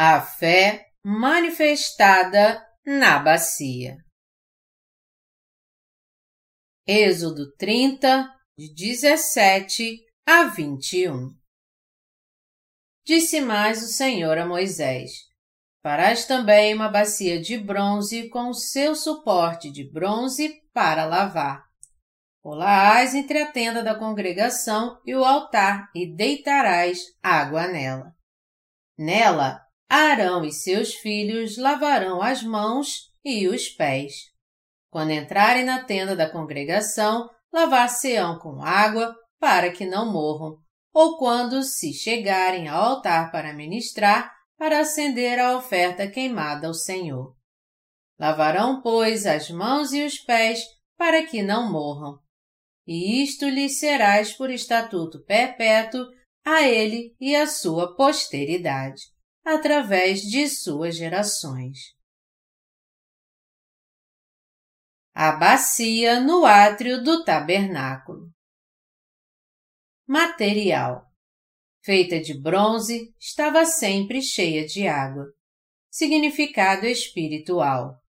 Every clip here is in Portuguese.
A fé manifestada na bacia. Êxodo 30, de 17 a 21 Disse mais o Senhor a Moisés: Farás também uma bacia de bronze com seu suporte de bronze para lavar. Polaás entre a tenda da congregação e o altar e deitarás água nela. Nela Arão e seus filhos lavarão as mãos e os pés. Quando entrarem na tenda da congregação, lavar-se-ão com água para que não morram, ou quando se chegarem ao altar para ministrar, para acender a oferta queimada ao Senhor. Lavarão, pois, as mãos e os pés para que não morram. E isto lhes serás por estatuto perpétuo a ele e à sua posteridade através de suas gerações. A bacia no átrio do tabernáculo. Material: feita de bronze, estava sempre cheia de água. Significado espiritual: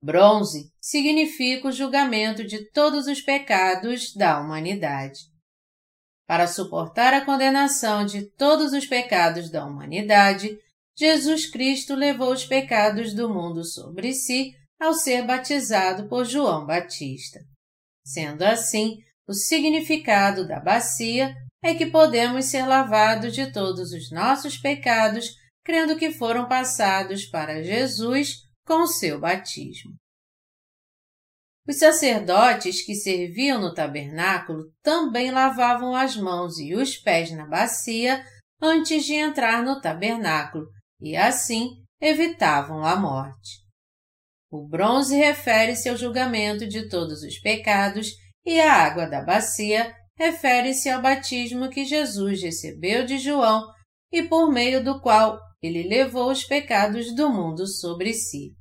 bronze significa o julgamento de todos os pecados da humanidade. Para suportar a condenação de todos os pecados da humanidade, Jesus Cristo levou os pecados do mundo sobre si ao ser batizado por João Batista. Sendo assim, o significado da bacia é que podemos ser lavados de todos os nossos pecados, crendo que foram passados para Jesus com o seu batismo. Os sacerdotes que serviam no tabernáculo também lavavam as mãos e os pés na bacia antes de entrar no tabernáculo, e assim evitavam a morte. O bronze refere-se ao julgamento de todos os pecados e a água da bacia refere-se ao batismo que Jesus recebeu de João e por meio do qual ele levou os pecados do mundo sobre si.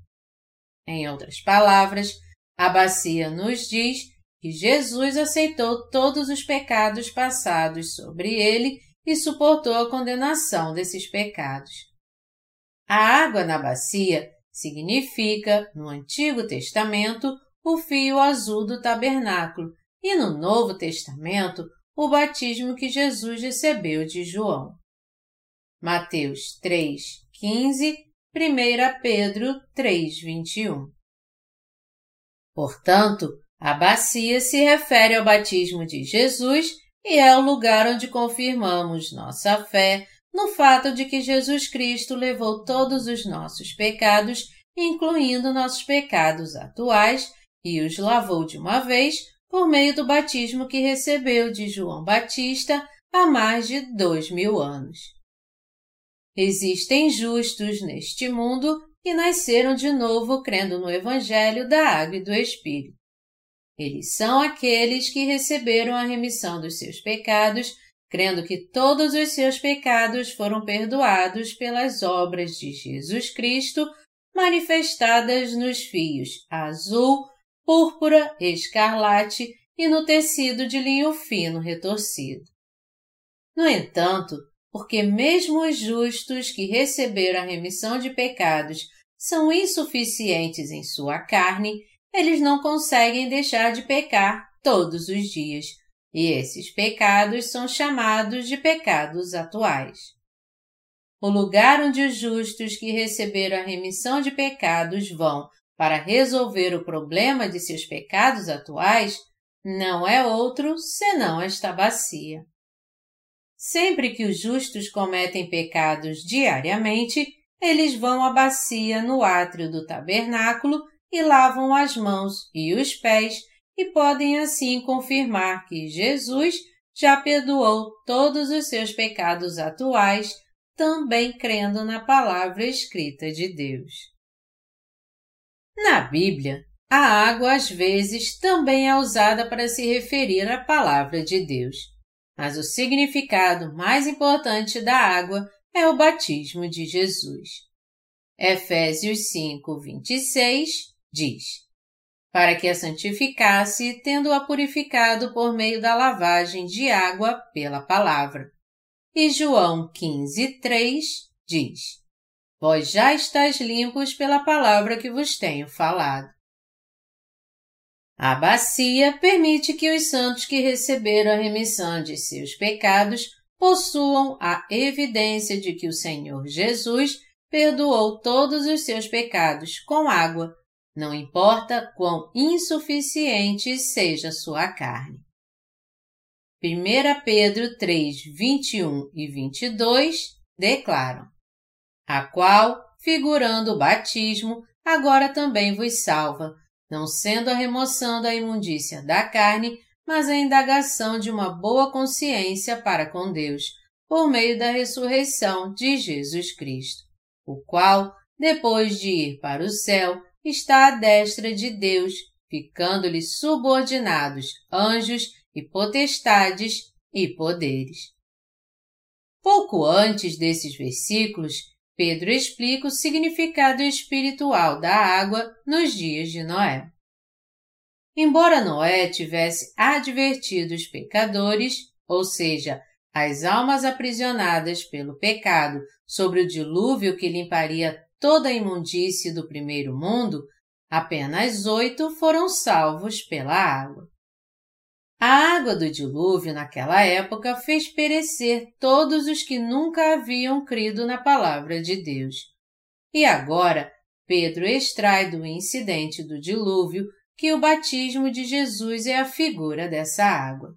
Em outras palavras, a bacia nos diz que Jesus aceitou todos os pecados passados sobre ele e suportou a condenação desses pecados. A água na bacia significa, no Antigo Testamento, o fio azul do tabernáculo e no Novo Testamento, o batismo que Jesus recebeu de João. Mateus 3:15, 1 Pedro 3:21. Portanto, a bacia se refere ao batismo de Jesus e é o lugar onde confirmamos nossa fé no fato de que Jesus Cristo levou todos os nossos pecados, incluindo nossos pecados atuais, e os lavou de uma vez por meio do batismo que recebeu de João Batista há mais de dois mil anos. Existem justos neste mundo que nasceram de novo crendo no Evangelho da Água e do Espírito. Eles são aqueles que receberam a remissão dos seus pecados crendo que todos os seus pecados foram perdoados pelas obras de Jesus Cristo manifestadas nos fios azul, púrpura, escarlate e no tecido de linho fino retorcido. No entanto, porque mesmo os justos que receberam a remissão de pecados são insuficientes em sua carne, eles não conseguem deixar de pecar todos os dias, e esses pecados são chamados de pecados atuais. O lugar onde os justos que receberam a remissão de pecados vão para resolver o problema de seus pecados atuais não é outro senão esta bacia. Sempre que os justos cometem pecados diariamente, eles vão à bacia no átrio do tabernáculo e lavam as mãos e os pés e podem assim confirmar que Jesus já perdoou todos os seus pecados atuais, também crendo na palavra escrita de Deus. Na Bíblia, a água às vezes também é usada para se referir à palavra de Deus, mas o significado mais importante da água é o batismo de Jesus. Efésios 5, 26 diz: para que a santificasse, tendo-a purificado por meio da lavagem de água pela palavra. E João 15, 3 diz: vós já estáis limpos pela palavra que vos tenho falado. A bacia permite que os santos que receberam a remissão de seus pecados possuam a evidência de que o Senhor Jesus perdoou todos os seus pecados com água, não importa quão insuficiente seja sua carne. 1 Pedro 3, 21 e 22 declaram: A qual, figurando o batismo, agora também vos salva, não sendo a remoção da imundícia da carne, mas a indagação de uma boa consciência para com Deus, por meio da ressurreição de Jesus Cristo, o qual, depois de ir para o céu, está à destra de Deus, ficando-lhe subordinados anjos e potestades e poderes. Pouco antes desses versículos, Pedro explica o significado espiritual da água nos dias de Noé. Embora Noé tivesse advertido os pecadores, ou seja, as almas aprisionadas pelo pecado, sobre o dilúvio que limparia toda a imundície do primeiro mundo, apenas oito foram salvos pela água. A água do dilúvio naquela época fez perecer todos os que nunca haviam crido na palavra de Deus. E agora, Pedro extrai do incidente do dilúvio que o batismo de Jesus é a figura dessa água.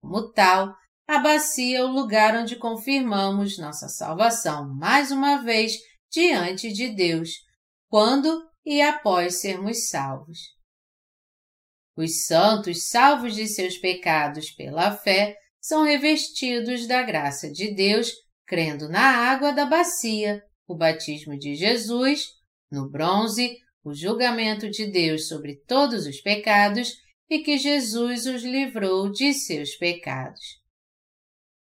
Como tal, a bacia é o lugar onde confirmamos nossa salvação mais uma vez diante de Deus, quando e após sermos salvos. Os santos, salvos de seus pecados pela fé, são revestidos da graça de Deus, crendo na água da bacia, o batismo de Jesus, no bronze, o julgamento de Deus sobre todos os pecados e que Jesus os livrou de seus pecados.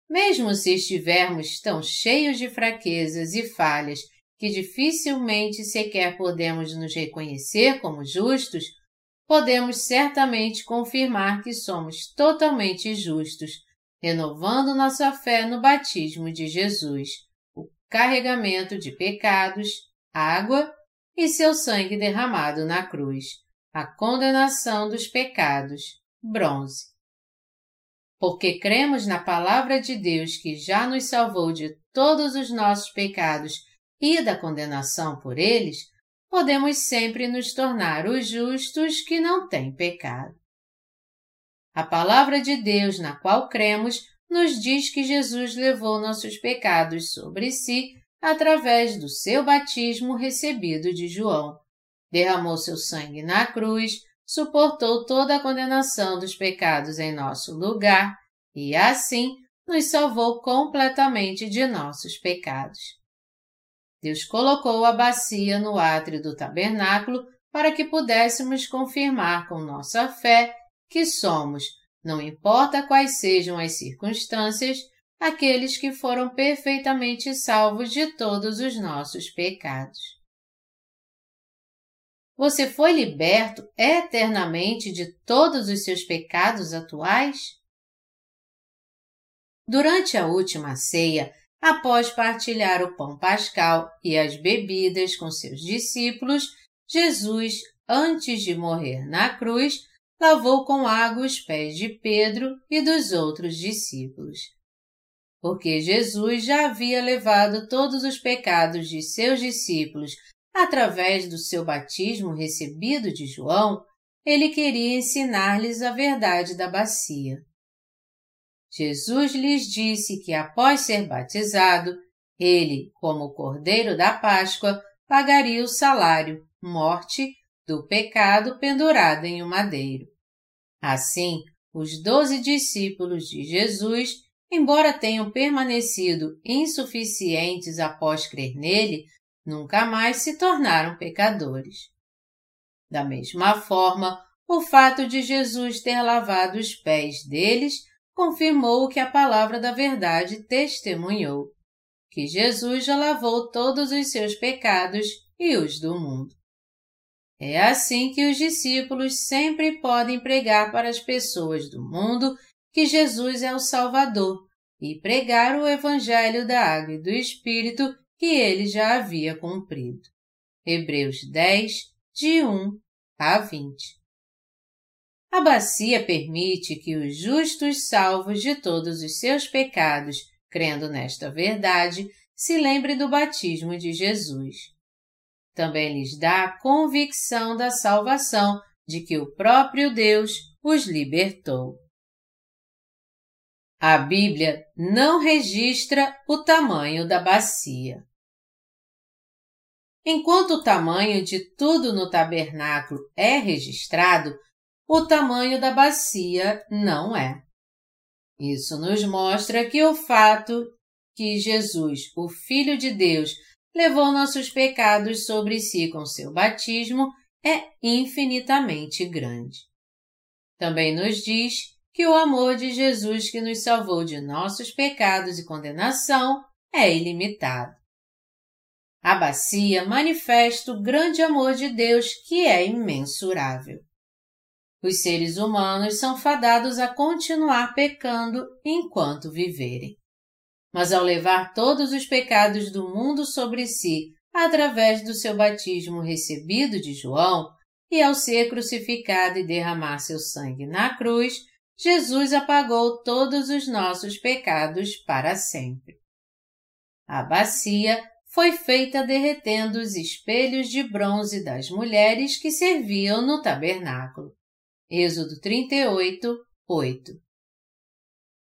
Mesmo se estivermos tão cheios de fraquezas e falhas que dificilmente sequer podemos nos reconhecer como justos, podemos certamente confirmar que somos totalmente justos, renovando nossa fé no batismo de Jesus, o carregamento de pecados, água e seu sangue derramado na cruz, a condenação dos pecados, bronze. Porque cremos na palavra de Deus que já nos salvou de todos os nossos pecados e da condenação por eles, podemos sempre nos tornar os justos que não têm pecado. A palavra de Deus na qual cremos nos diz que Jesus levou nossos pecados sobre si através do seu batismo recebido de João, derramou seu sangue na cruz, suportou toda a condenação dos pecados em nosso lugar e, assim, nos salvou completamente de nossos pecados. Deus colocou a bacia no átrio do tabernáculo para que pudéssemos confirmar com nossa fé que somos, não importa quais sejam as circunstâncias, aqueles que foram perfeitamente salvos de todos os nossos pecados. Você foi liberto eternamente de todos os seus pecados atuais? Durante a última ceia, Após partilhar o pão pascal e as bebidas com seus discípulos, Jesus, antes de morrer na cruz, lavou com água os pés de Pedro e dos outros discípulos. Porque Jesus já havia levado todos os pecados de seus discípulos através do seu batismo recebido de João, ele queria ensinar-lhes a verdade da bacia. Jesus lhes disse que após ser batizado, ele, como o Cordeiro da Páscoa, pagaria o salário, morte, do pecado pendurado em um madeiro. Assim, os doze discípulos de Jesus, embora tenham permanecido insuficientes após crer nele, nunca mais se tornaram pecadores. Da mesma forma, o fato de Jesus ter lavado os pés deles confirmou o que a palavra da verdade testemunhou, que Jesus já lavou todos os seus pecados e os do mundo. É assim que os discípulos sempre podem pregar para as pessoas do mundo que Jesus é o Salvador e pregar o Evangelho da Água e do Espírito que ele já havia cumprido. Hebreus 10, de 1 a 20. A bacia permite que os justos salvos de todos os seus pecados, crendo nesta verdade, se lembrem do batismo de Jesus. Também lhes dá a convicção da salvação de que o próprio Deus os libertou. A Bíblia não registra o tamanho da bacia. Enquanto o tamanho de tudo no tabernáculo é registrado, o tamanho da bacia não é. Isso nos mostra que o fato que Jesus, o Filho de Deus, levou nossos pecados sobre si com seu batismo é infinitamente grande. Também nos diz que o amor de Jesus que nos salvou de nossos pecados e condenação é ilimitado. A bacia manifesta o grande amor de Deus que é imensurável. Os seres humanos são fadados a continuar pecando enquanto viverem. Mas ao levar todos os pecados do mundo sobre si através do seu batismo recebido de João, e ao ser crucificado e derramar seu sangue na cruz, Jesus apagou todos os nossos pecados para sempre. A bacia foi feita derretendo os espelhos de bronze das mulheres que serviam no tabernáculo. Êxodo 38, 8.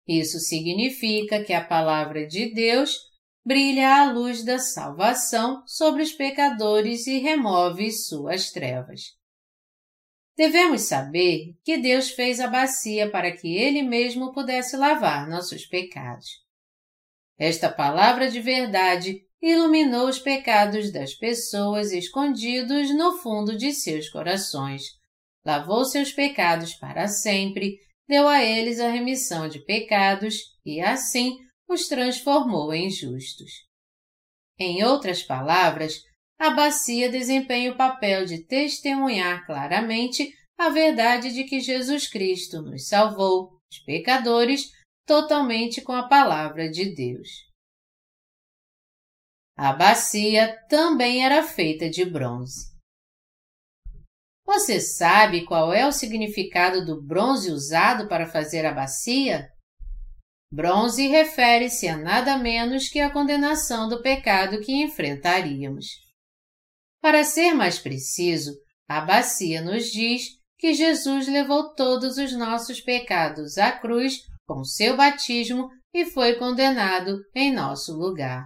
Isso significa que a palavra de Deus brilha a luz da salvação sobre os pecadores e remove suas trevas. Devemos saber que Deus fez a bacia para que Ele mesmo pudesse lavar nossos pecados. Esta palavra de verdade iluminou os pecados das pessoas escondidos no fundo de seus corações lavou seus pecados para sempre, deu a eles a remissão de pecados e, assim, os transformou em justos. Em outras palavras, a bacia desempenha o papel de testemunhar claramente a verdade de que Jesus Cristo nos salvou, os pecadores, totalmente com a palavra de Deus. A bacia também era feita de bronze. Você sabe qual é o significado do bronze usado para fazer a bacia? Bronze refere-se a nada menos que a condenação do pecado que enfrentaríamos. Para ser mais preciso, a bacia nos diz que Jesus levou todos os nossos pecados à cruz com seu batismo e foi condenado em nosso lugar.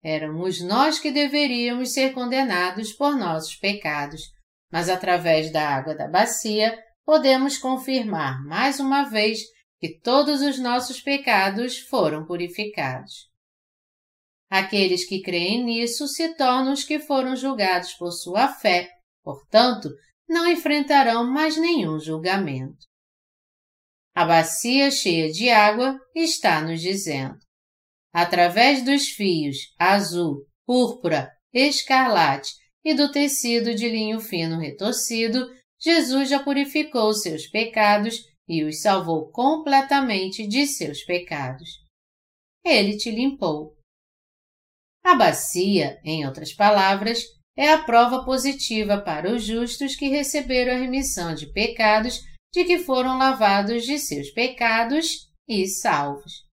Éramos nós que deveríamos ser condenados por nossos pecados, mas através da água da bacia podemos confirmar mais uma vez que todos os nossos pecados foram purificados. Aqueles que creem nisso se tornam os que foram julgados por sua fé, portanto, não enfrentarão mais nenhum julgamento. A bacia cheia de água está nos dizendo: através dos fios azul, púrpura, escarlate e do tecido de linho fino retorcido, Jesus já purificou seus pecados e os salvou completamente de seus pecados. Ele te limpou. A bacia, em outras palavras, é a prova positiva para os justos que receberam a remissão de pecados de que foram lavados de seus pecados e salvos.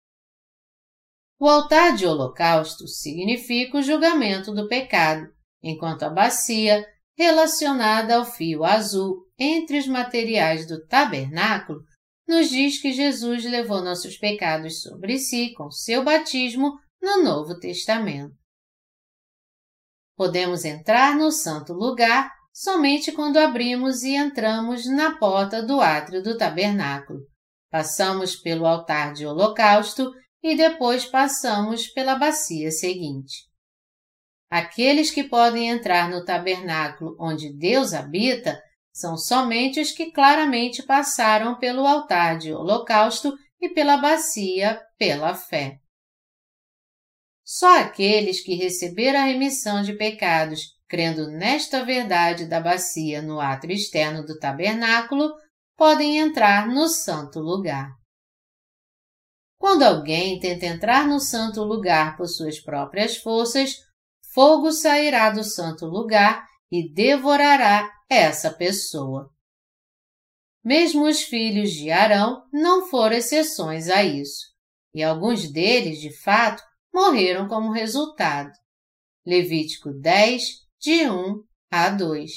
O altar de holocausto significa o julgamento do pecado, enquanto a bacia, relacionada ao fio azul entre os materiais do tabernáculo, nos diz que Jesus levou nossos pecados sobre si com seu batismo no Novo Testamento. Podemos entrar no santo lugar somente quando abrimos e entramos na porta do átrio do tabernáculo. Passamos pelo altar de holocausto e depois passamos pela bacia seguinte. Aqueles que podem entrar no tabernáculo onde Deus habita são somente os que claramente passaram pelo altar de holocausto e pela bacia pela fé. Só aqueles que receberam a remissão de pecados, crendo nesta verdade da bacia no átrio externo do tabernáculo, podem entrar no santo lugar. Quando alguém tenta entrar no santo lugar por suas próprias forças, fogo sairá do santo lugar e devorará essa pessoa. Mesmo os filhos de Arão não foram exceções a isso, e alguns deles, de fato, morreram como resultado. Levítico 10, de 1 a 2.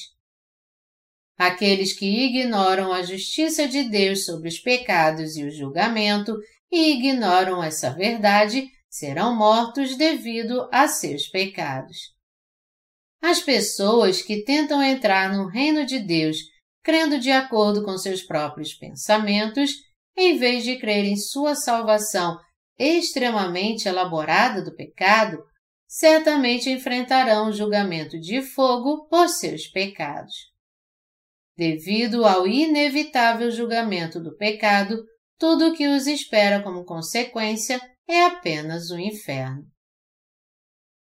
Aqueles que ignoram a justiça de Deus sobre os pecados e o julgamento e ignoram essa verdade serão mortos devido a seus pecados. As pessoas que tentam entrar no reino de Deus crendo de acordo com seus próprios pensamentos, em vez de crer em sua salvação extremamente elaborada do pecado, certamente enfrentarão o julgamento de fogo por seus pecados. Devido ao inevitável julgamento do pecado, tudo o que os espera como consequência é apenas o inferno.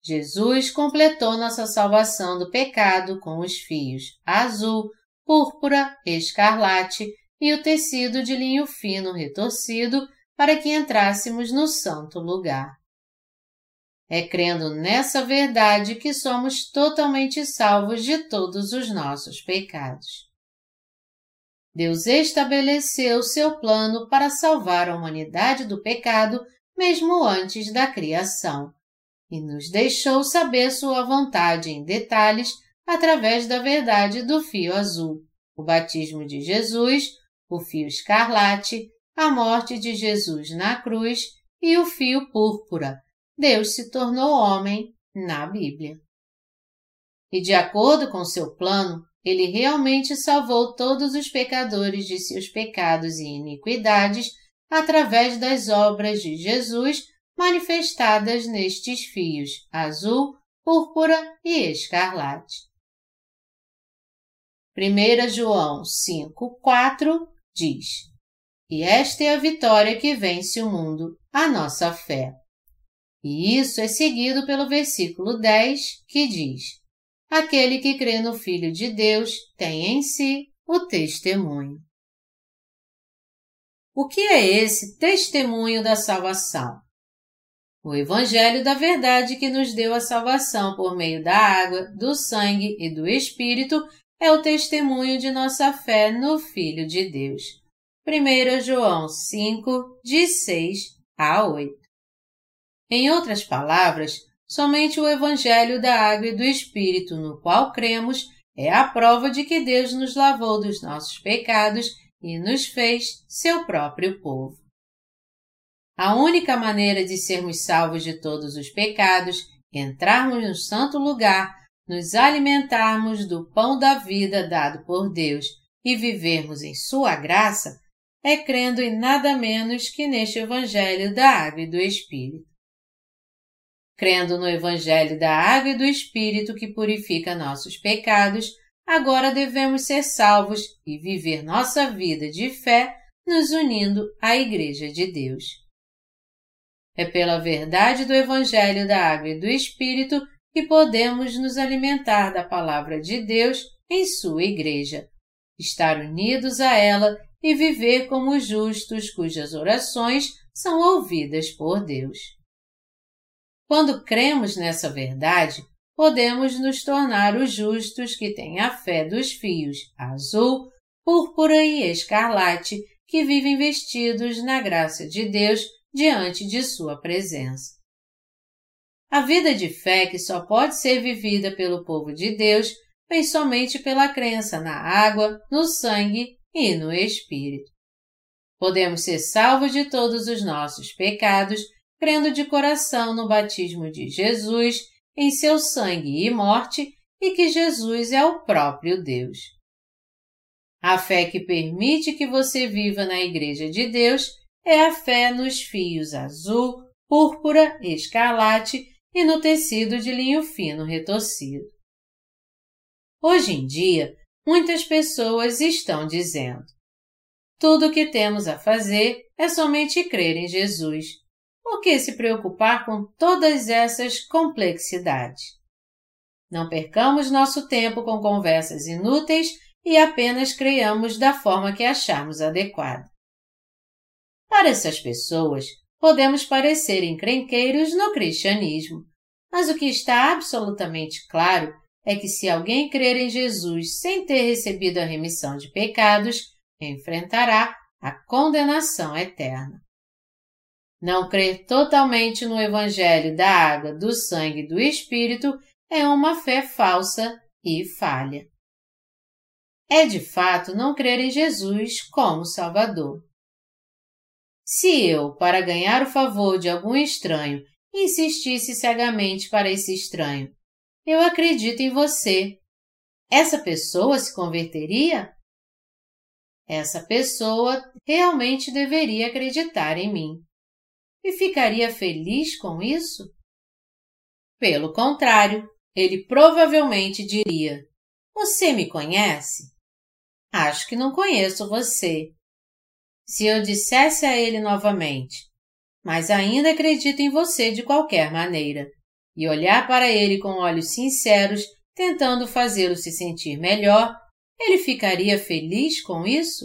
Jesus completou nossa salvação do pecado com os fios azul, púrpura, escarlate e o tecido de linho fino retorcido para que entrássemos no santo lugar. É crendo nessa verdade que somos totalmente salvos de todos os nossos pecados. Deus estabeleceu seu plano para salvar a humanidade do pecado mesmo antes da criação, e nos deixou saber sua vontade em detalhes através da verdade do fio azul, o batismo de Jesus, o fio escarlate, a morte de Jesus na cruz e o fio púrpura. Deus se tornou homem na Bíblia. E de acordo com seu plano, ele realmente salvou todos os pecadores de seus pecados e iniquidades através das obras de Jesus manifestadas nestes fios azul, púrpura e escarlate. 1 João 5,4 diz: E esta é a vitória que vence o mundo, a nossa fé. E isso é seguido pelo versículo 10, que diz: Aquele que crê no Filho de Deus tem em si o testemunho. O que é esse testemunho da salvação? O Evangelho da Verdade que nos deu a salvação por meio da água, do sangue e do Espírito é o testemunho de nossa fé no Filho de Deus. 1 João 5, de 6 a 8. Em outras palavras, somente o Evangelho da Água e do Espírito no qual cremos é a prova de que Deus nos lavou dos nossos pecados e nos fez seu próprio povo. A única maneira de sermos salvos de todos os pecados, entrarmos no santo lugar nos alimentarmos do pão da vida dado por Deus e vivermos em Sua graça, é crendo em nada menos que neste Evangelho da Água e do Espírito. Crendo no Evangelho da Água e do Espírito que purifica nossos pecados, agora devemos ser salvos e viver nossa vida de fé nos unindo à Igreja de Deus. É pela verdade do Evangelho da Água e do Espírito que podemos nos alimentar da palavra de Deus em sua igreja, estar unidos a ela e viver como justos cujas orações são ouvidas por Deus. Quando cremos nessa verdade, podemos nos tornar os justos que têm a fé dos fios azul, púrpura e escarlate que vivem vestidos na graça de Deus diante de Sua presença. A vida de fé que só pode ser vivida pelo povo de Deus vem somente pela crença na água, no sangue e no Espírito. Podemos ser salvos de todos os nossos pecados crendo de coração no batismo de Jesus, em seu sangue e morte e que Jesus é o próprio Deus. A fé que permite que você viva na Igreja de Deus é a fé nos fios azul, púrpura, escarlate e no tecido de linho fino retorcido. Hoje em dia, muitas pessoas estão dizendo: tudo o que temos a fazer é somente crer em Jesus. Por que se preocupar com todas essas complexidades? Não percamos nosso tempo com conversas inúteis e apenas creiamos da forma que acharmos adequada. Para essas pessoas, podemos parecer encrenqueiros no cristianismo, mas o que está absolutamente claro é que se alguém crer em Jesus sem ter recebido a remissão de pecados, enfrentará a condenação eterna. Não crer totalmente no Evangelho da água, do sangue e do Espírito é uma fé falsa e falha. É de fato não crer em Jesus como Salvador. Se eu, para ganhar o favor de algum estranho, insistisse cegamente para esse estranho, eu acredito em você. Essa pessoa se converteria? Essa pessoa realmente deveria acreditar em mim. E ficaria feliz com isso? Pelo contrário, ele provavelmente diria: Você me conhece? Acho que não conheço você. Se eu dissesse a ele novamente, mas ainda acredito em você de qualquer maneira, e olhar para ele com olhos sinceros, tentando fazê-lo se sentir melhor, ele ficaria feliz com isso?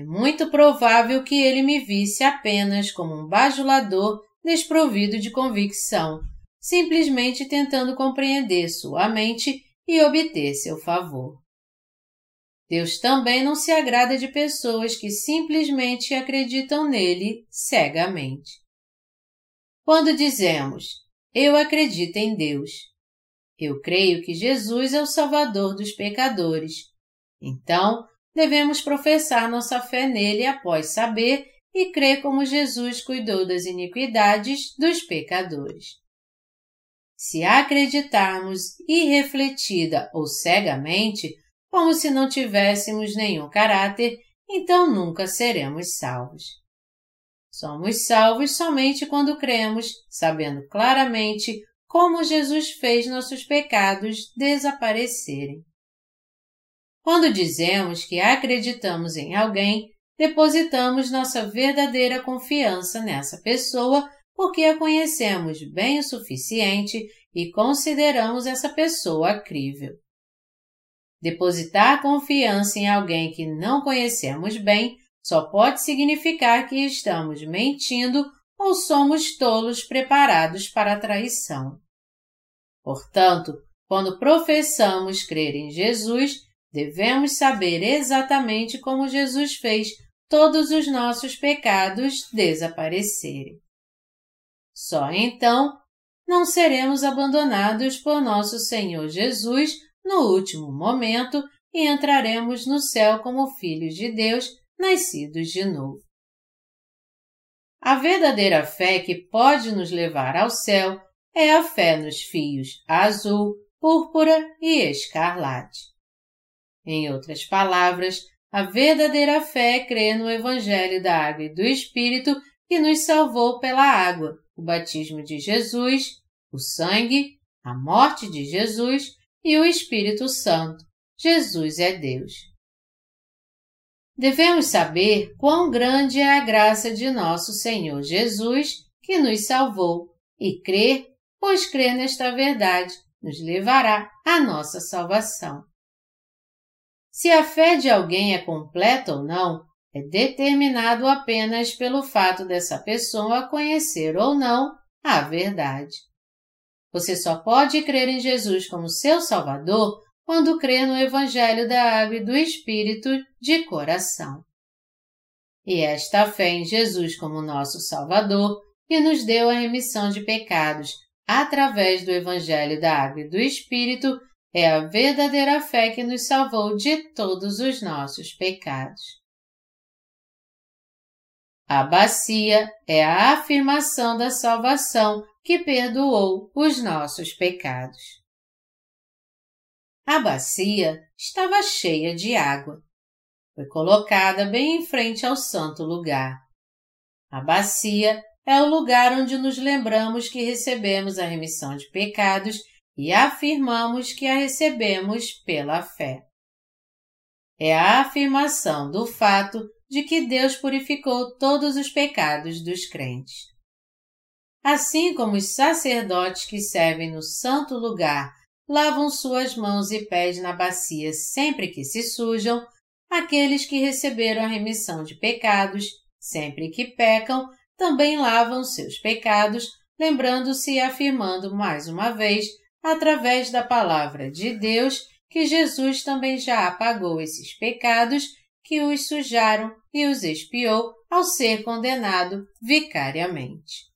É muito provável que ele me visse apenas como um bajulador desprovido de convicção, simplesmente tentando compreender sua mente e obter seu favor. Deus também não se agrada de pessoas que simplesmente acreditam nele cegamente. Quando dizemos, eu acredito em Deus, eu creio que Jesus é o Salvador dos pecadores. Então, devemos professar nossa fé nele após saber e crer como Jesus cuidou das iniquidades dos pecadores. Se acreditarmos irrefletida ou cegamente, como se não tivéssemos nenhum caráter, então nunca seremos salvos. Somos salvos somente quando cremos, sabendo claramente como Jesus fez nossos pecados desaparecerem. Quando dizemos que acreditamos em alguém, depositamos nossa verdadeira confiança nessa pessoa porque a conhecemos bem o suficiente e consideramos essa pessoa crível. Depositar confiança em alguém que não conhecemos bem só pode significar que estamos mentindo ou somos tolos preparados para a traição. Portanto, quando professamos crer em Jesus, devemos saber exatamente como Jesus fez todos os nossos pecados desaparecerem. Só então não seremos abandonados por nosso Senhor Jesus no último momento e entraremos no céu como filhos de Deus nascidos de novo. A verdadeira fé que pode nos levar ao céu é a fé nos fios azul, púrpura e escarlate. Em outras palavras, a verdadeira fé crê no Evangelho da Água e do Espírito que nos salvou pela água, o batismo de Jesus, o sangue, a morte de Jesus e o Espírito Santo. Jesus é Deus. Devemos saber quão grande é a graça de nosso Senhor Jesus, que nos salvou, e crer, pois crer nesta verdade nos levará à nossa salvação. Se a fé de alguém é completa ou não, é determinado apenas pelo fato dessa pessoa conhecer ou não a verdade. Você só pode crer em Jesus como seu Salvador quando crê no Evangelho da Água e do Espírito de coração. E esta fé em Jesus como nosso Salvador, que nos deu a remissão de pecados através do Evangelho da Água e do Espírito, é a verdadeira fé que nos salvou de todos os nossos pecados. A bacia é a afirmação da salvação que perdoou os nossos pecados. A bacia estava cheia de água. Foi colocada bem em frente ao santo lugar. A bacia é o lugar onde nos lembramos que recebemos a remissão de pecados e afirmamos que a recebemos pela fé. É a afirmação do fato de que Deus purificou todos os pecados dos crentes. Assim como os sacerdotes que servem no santo lugar lavam suas mãos e pés na bacia sempre que se sujam, aqueles que receberam a remissão de pecados, sempre que pecam, também lavam seus pecados, lembrando-se e afirmando mais uma vez, através da palavra de Deus, que Jesus também já apagou esses pecados que os sujaram e os expiou ao ser condenado vicariamente.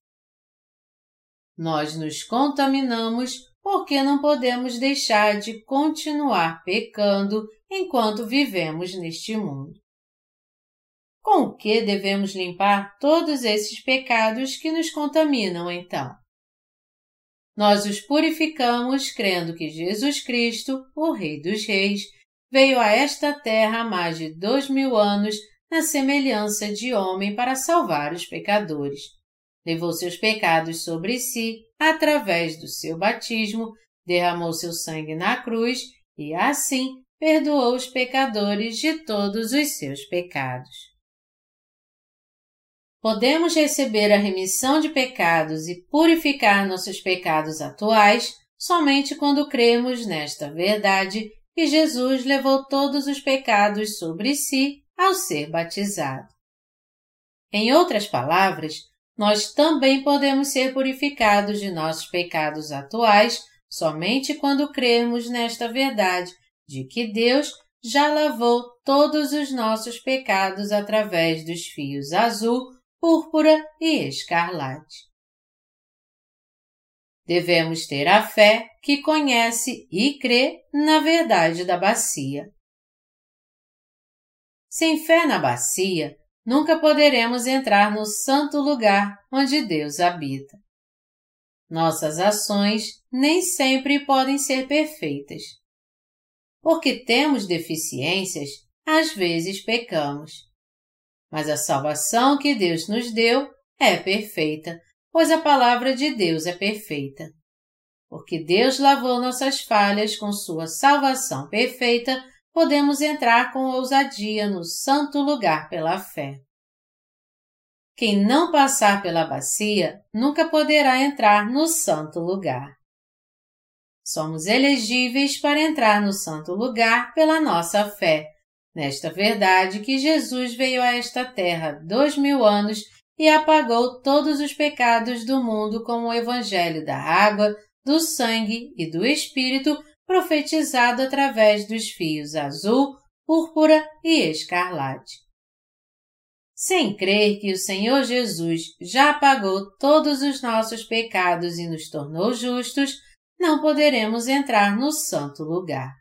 Nós nos contaminamos porque não podemos deixar de continuar pecando enquanto vivemos neste mundo. Com o que devemos limpar todos esses pecados que nos contaminam então? Nós os purificamos crendo que Jesus Cristo, o Rei dos Reis, veio a esta terra há mais de dois mil anos na semelhança de homem para salvar os pecadores. Levou seus pecados sobre si através do seu batismo, derramou seu sangue na cruz e, assim, perdoou os pecadores de todos os seus pecados. Podemos receber a remissão de pecados e purificar nossos pecados atuais somente quando cremos nesta verdade que Jesus levou todos os pecados sobre si ao ser batizado. Em outras palavras, nós também podemos ser purificados de nossos pecados atuais somente quando cremos nesta verdade de que Deus já lavou todos os nossos pecados através dos fios azul púrpura e escarlate. Devemos ter a fé que conhece e crê na verdade da bacia. Sem fé na bacia, nunca poderemos entrar no santo lugar onde Deus habita. Nossas ações nem sempre podem ser perfeitas. Porque temos deficiências, às vezes pecamos mas a salvação que Deus nos deu é perfeita, pois a palavra de Deus é perfeita. Porque Deus lavou nossas falhas com sua salvação perfeita, podemos entrar com ousadia no santo lugar pela fé. Quem não passar pela bacia nunca poderá entrar no santo lugar. Somos elegíveis para entrar no santo lugar pela nossa fé, Nesta verdade que Jesus veio a esta terra dois mil anos e apagou todos os pecados do mundo com o Evangelho da água, do sangue e do Espírito profetizado através dos fios azul, púrpura e escarlate. Sem crer que o Senhor Jesus já apagou todos os nossos pecados e nos tornou justos, não poderemos entrar no santo lugar.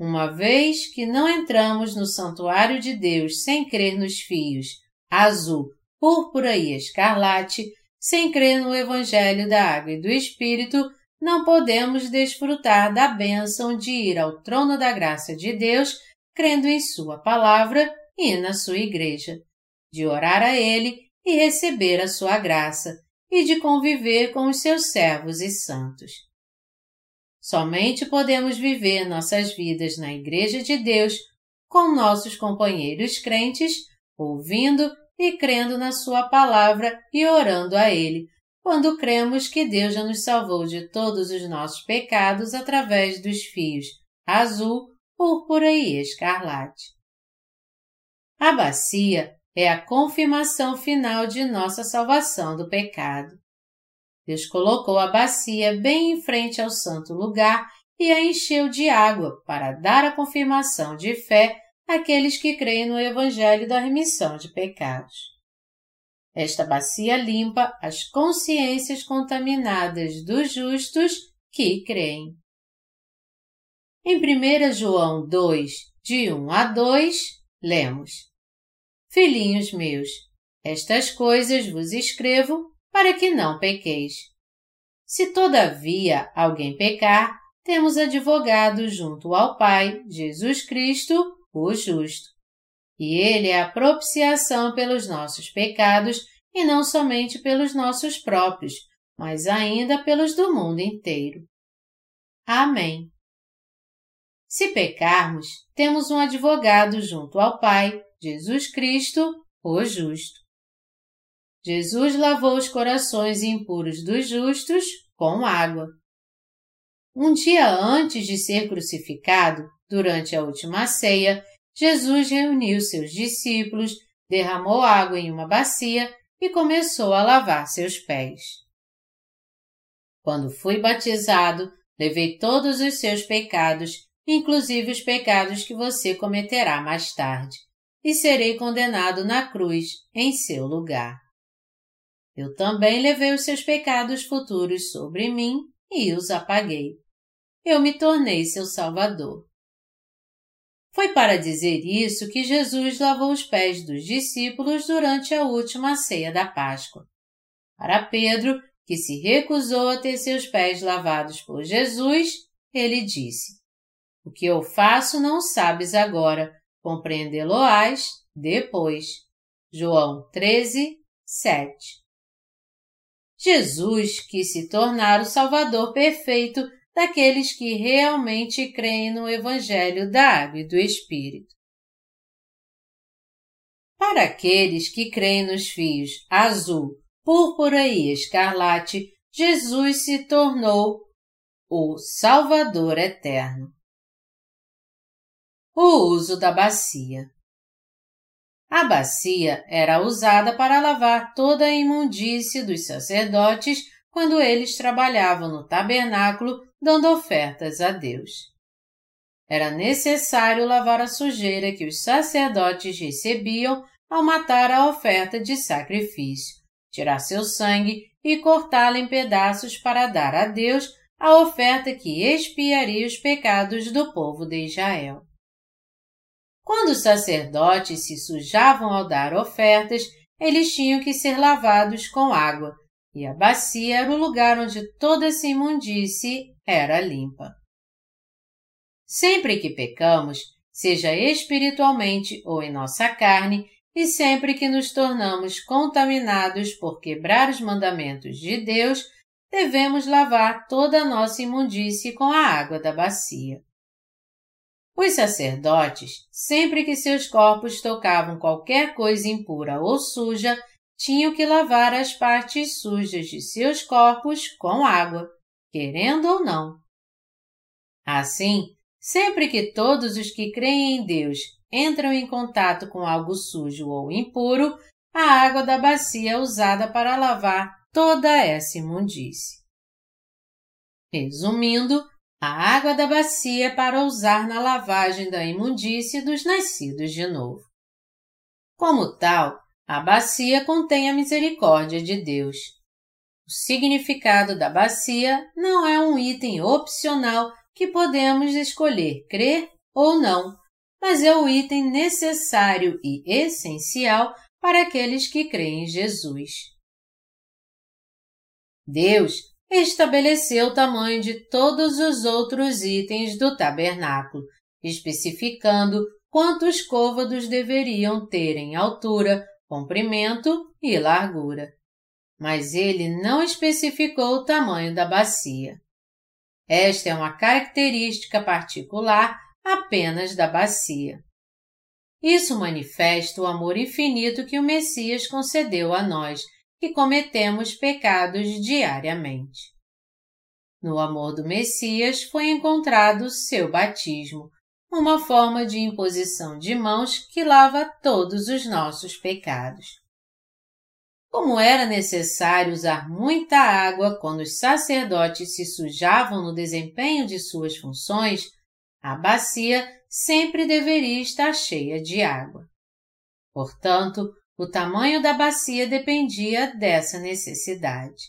Uma vez que não entramos no santuário de Deus sem crer nos fios azul, púrpura e escarlate, sem crer no Evangelho da Água e do Espírito, não podemos desfrutar da bênção de ir ao trono da graça de Deus, crendo em Sua palavra e na Sua igreja, de orar a Ele e receber a Sua graça, e de conviver com os seus servos e santos. Somente podemos viver nossas vidas na Igreja de Deus com nossos companheiros crentes, ouvindo e crendo na Sua palavra e orando a Ele, quando cremos que Deus já nos salvou de todos os nossos pecados através dos fios azul, púrpura e escarlate. A bacia é a confirmação final de nossa salvação do pecado. Deus colocou a bacia bem em frente ao santo lugar e a encheu de água para dar a confirmação de fé àqueles que creem no Evangelho da remissão de pecados. Esta bacia limpa as consciências contaminadas dos justos que creem. Em 1 João 2, de 1 a 2, lemos: Filhinhos meus, estas coisas vos escrevo para que não pequeis. Se todavia alguém pecar, temos advogado junto ao Pai, Jesus Cristo, o justo. E ele é a propiciação pelos nossos pecados e não somente pelos nossos próprios, mas ainda pelos do mundo inteiro. Amém. Se pecarmos, temos um advogado junto ao Pai, Jesus Cristo, o justo. Jesus lavou os corações impuros dos justos com água. Um dia antes de ser crucificado, durante a última ceia, Jesus reuniu seus discípulos, derramou água em uma bacia e começou a lavar seus pés. Quando fui batizado, levei todos os seus pecados, inclusive os pecados que você cometerá mais tarde, e serei condenado na cruz em seu lugar. Eu também levei os seus pecados futuros sobre mim e os apaguei. Eu me tornei seu Salvador. Foi para dizer isso que Jesus lavou os pés dos discípulos durante a última ceia da Páscoa. Para Pedro, que se recusou a ter seus pés lavados por Jesus, ele disse: O que eu faço não sabes agora, compreendê-lo-ás depois. João 13, 7 Jesus quis se tornar o Salvador perfeito daqueles que realmente creem no Evangelho da Água e do Espírito. Para aqueles que creem nos fios azul, púrpura e escarlate, Jesus se tornou o Salvador eterno. O uso da bacia. A bacia era usada para lavar toda a imundície dos sacerdotes quando eles trabalhavam no tabernáculo dando ofertas a Deus. Era necessário lavar a sujeira que os sacerdotes recebiam ao matar a oferta de sacrifício, tirar seu sangue e cortá-la em pedaços para dar a Deus a oferta que expiaria os pecados do povo de Israel. Quando os sacerdotes se sujavam ao dar ofertas, eles tinham que ser lavados com água, e a bacia era o lugar onde toda essa imundície era limpa. Sempre que pecamos, seja espiritualmente ou em nossa carne, e sempre que nos tornamos contaminados por quebrar os mandamentos de Deus, devemos lavar toda a nossa imundície com a água da bacia. Os sacerdotes, sempre que seus corpos tocavam qualquer coisa impura ou suja, tinham que lavar as partes sujas de seus corpos com água, querendo ou não. Assim, sempre que todos os que creem em Deus entram em contato com algo sujo ou impuro, a água da bacia é usada para lavar toda essa imundície. Resumindo, a água da bacia para usar na lavagem da imundície dos nascidos de novo. Como tal, a bacia contém a misericórdia de Deus. O significado da bacia não é um item opcional que podemos escolher crer ou não, mas é o item necessário e essencial para aqueles que creem em Jesus. Deus estabeleceu o tamanho de todos os outros itens do tabernáculo, especificando quantos côvados deveriam ter em altura, comprimento e largura. Mas ele não especificou o tamanho da bacia. Esta é uma característica particular apenas da bacia. Isso manifesta o amor infinito que o Messias concedeu a nós, que cometemos pecados diariamente. No amor do Messias foi encontrado seu batismo, uma forma de imposição de mãos que lava todos os nossos pecados. Como era necessário usar muita água quando os sacerdotes se sujavam no desempenho de suas funções, a bacia sempre deveria estar cheia de água. Portanto, o tamanho da bacia dependia dessa necessidade.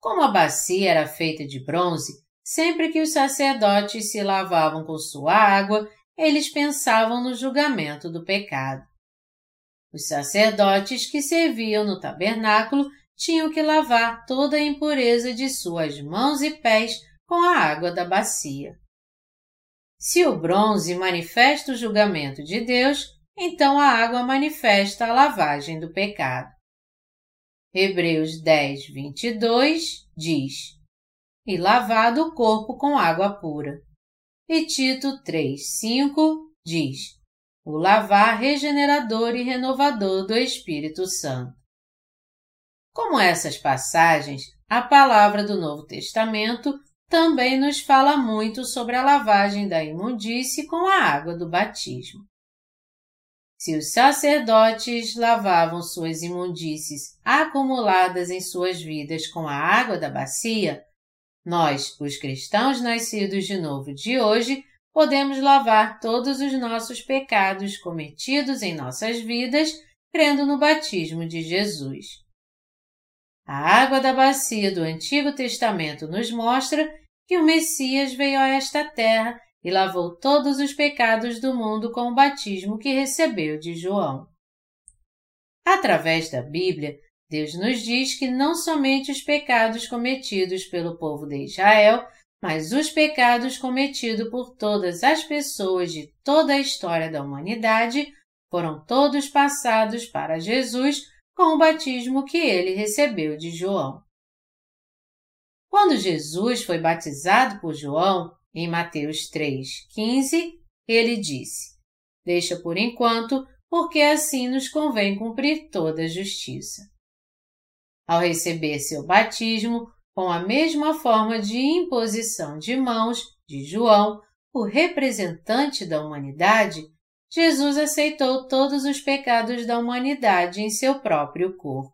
Como a bacia era feita de bronze, Sempre que os sacerdotes se lavavam com sua água, eles pensavam no julgamento do pecado. Os sacerdotes que serviam no tabernáculo tinham que lavar toda a impureza de suas mãos e pés com a água da bacia. Se o bronze manifesta o julgamento de Deus, então a água manifesta a lavagem do pecado. Hebreus 10, 22 diz: e lavado o corpo com água pura. E Tito 3:5 diz: o lavar regenerador e renovador do Espírito Santo. Como essas passagens, a palavra do Novo Testamento também nos fala muito sobre a lavagem da imundície com a água do batismo. Se os sacerdotes lavavam suas imundícies acumuladas em suas vidas com a água da bacia, nós, os cristãos nascidos de novo de hoje, podemos lavar todos os nossos pecados cometidos em nossas vidas, crendo no batismo de Jesus. A água da bacia do Antigo Testamento nos mostra que o Messias veio a esta terra e lavou todos os pecados do mundo com o batismo que recebeu de João. Através da Bíblia, Deus nos diz que não somente os pecados cometidos pelo povo de Israel, mas os pecados cometidos por todas as pessoas de toda a história da humanidade foram todos passados para Jesus com o batismo que ele recebeu de João. Quando Jesus foi batizado por João, em Mateus 3,15, ele disse: Deixa por enquanto, porque assim nos convém cumprir toda a justiça. Ao receber seu batismo, com a mesma forma de imposição de mãos de João, o representante da humanidade, Jesus aceitou todos os pecados da humanidade em seu próprio corpo.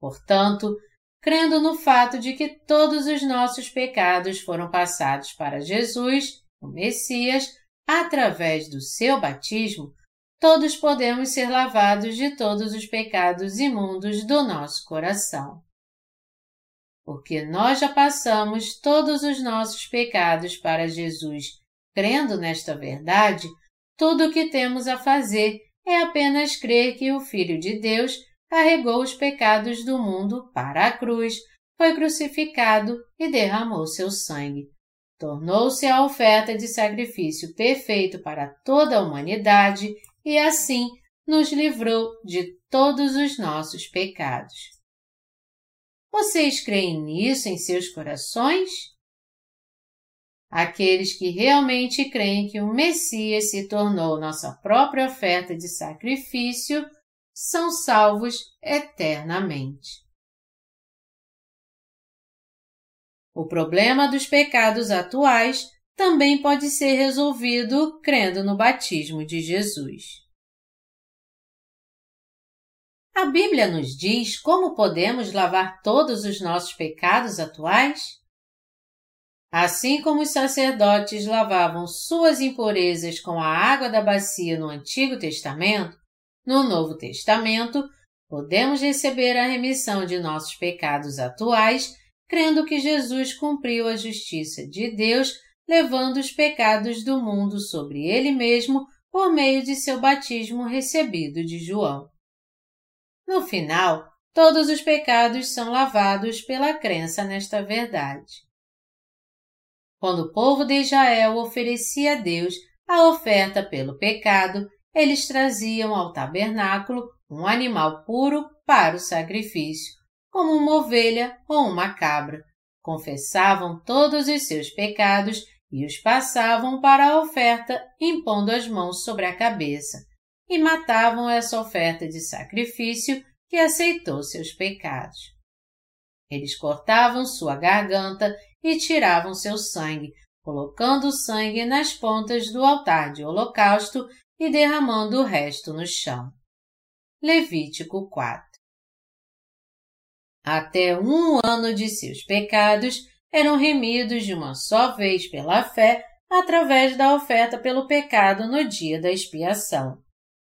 Portanto, crendo no fato de que todos os nossos pecados foram passados para Jesus, o Messias, através do seu batismo, todos podemos ser lavados de todos os pecados imundos do nosso coração. Porque nós já passamos todos os nossos pecados para Jesus, crendo nesta verdade, tudo o que temos a fazer é apenas crer que o Filho de Deus carregou os pecados do mundo para a cruz, foi crucificado e derramou seu sangue. Tornou-se a oferta de sacrifício perfeito para toda a humanidade e assim nos livrou de todos os nossos pecados. Vocês creem nisso em seus corações? Aqueles que realmente creem que o Messias se tornou nossa própria oferta de sacrifício são salvos eternamente. O problema dos pecados atuais também pode ser resolvido crendo no batismo de Jesus. A Bíblia nos diz como podemos lavar todos os nossos pecados atuais? Assim como os sacerdotes lavavam suas impurezas com a água da bacia no Antigo Testamento, no Novo Testamento, podemos receber a remissão de nossos pecados atuais, crendo que Jesus cumpriu a justiça de Deus, levando os pecados do mundo sobre ele mesmo por meio de seu batismo recebido de João. No final, todos os pecados são lavados pela crença nesta verdade. Quando o povo de Israel oferecia a Deus a oferta pelo pecado, eles traziam ao tabernáculo um animal puro para o sacrifício, como uma ovelha ou uma cabra. Confessavam todos os seus pecados e os passavam para a oferta, impondo as mãos sobre a cabeça, e matavam essa oferta de sacrifício que aceitou seus pecados. Eles cortavam sua garganta e tiravam seu sangue, colocando o sangue nas pontas do altar de holocausto e derramando o resto no chão. Levítico 4 Até um ano de seus pecados eram remidos de uma só vez pela fé através da oferta pelo pecado no dia da expiação.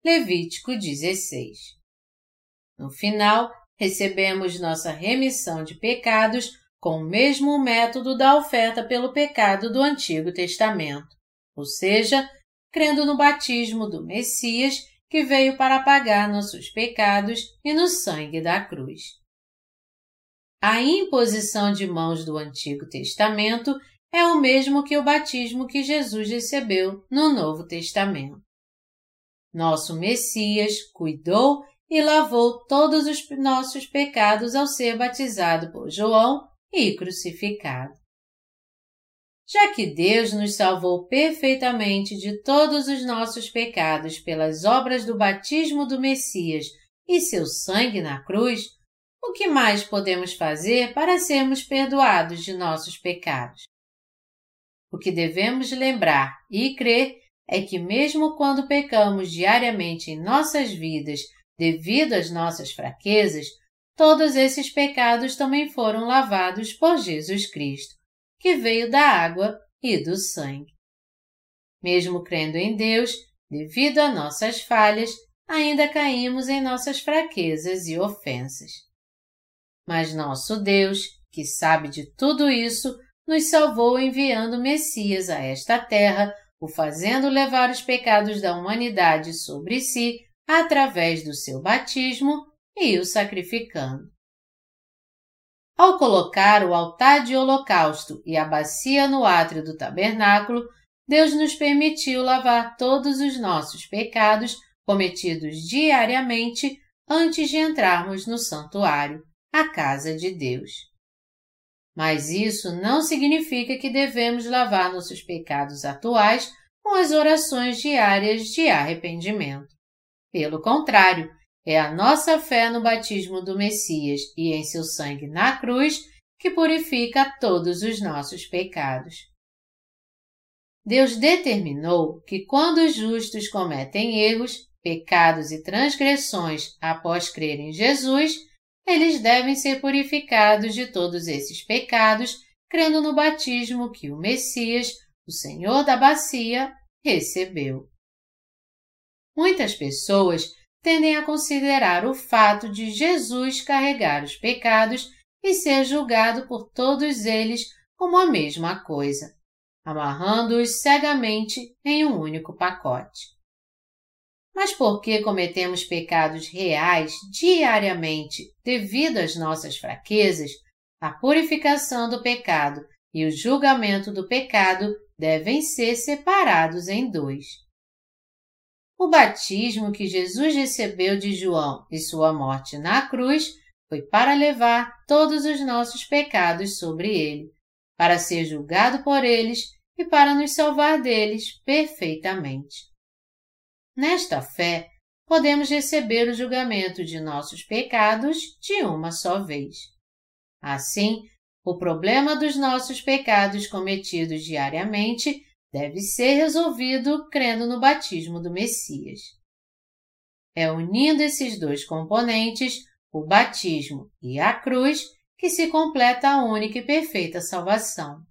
Levítico 16 No final, recebemos nossa remissão de pecados com o mesmo método da oferta pelo pecado do Antigo Testamento, ou seja, crendo no batismo do Messias que veio para pagar nossos pecados e no sangue da cruz. A imposição de mãos do Antigo Testamento é o mesmo que o batismo que Jesus recebeu no Novo Testamento. Nosso Messias cuidou e lavou todos os nossos pecados ao ser batizado por João e crucificado. Já que Deus nos salvou perfeitamente de todos os nossos pecados pelas obras do batismo do Messias e seu sangue na cruz, o que mais podemos fazer para sermos perdoados de nossos pecados? O que devemos lembrar e crer é que, mesmo quando pecamos diariamente em nossas vidas devido às nossas fraquezas, todos esses pecados também foram lavados por Jesus Cristo, que veio da água e do sangue. Mesmo crendo em Deus, devido a nossas falhas, ainda caímos em nossas fraquezas e ofensas. Mas nosso Deus, que sabe de tudo isso, nos salvou enviando Messias a esta terra, o fazendo levar os pecados da humanidade sobre si através do seu batismo e o sacrificando. Ao colocar o altar de holocausto e a bacia no átrio do tabernáculo, Deus nos permitiu lavar todos os nossos pecados cometidos diariamente antes de entrarmos no santuário, a casa de Deus. Mas isso não significa que devemos lavar nossos pecados atuais com as orações diárias de arrependimento. Pelo contrário, é a nossa fé no batismo do Messias e em seu sangue na cruz que purifica todos os nossos pecados. Deus determinou que quando os justos cometem erros, pecados e transgressões após crer em Jesus, eles devem ser purificados de todos esses pecados, crendo no batismo que o Messias, o Senhor da Bacia, recebeu. Muitas pessoas tendem a considerar o fato de Jesus carregar os pecados e ser julgado por todos eles como a mesma coisa, amarrando-os cegamente em um único pacote. Mas porque cometemos pecados reais diariamente devido às nossas fraquezas, a purificação do pecado e o julgamento do pecado devem ser separados em dois. O batismo que Jesus recebeu de João e sua morte na cruz foi para levar todos os nossos pecados sobre ele, para ser julgado por eles e para nos salvar deles perfeitamente. Nesta fé, podemos receber o julgamento de nossos pecados de uma só vez. Assim, o problema dos nossos pecados cometidos diariamente deve ser resolvido crendo no batismo do Messias. É unindo esses dois componentes, o batismo e a cruz, que se completa a única e perfeita salvação.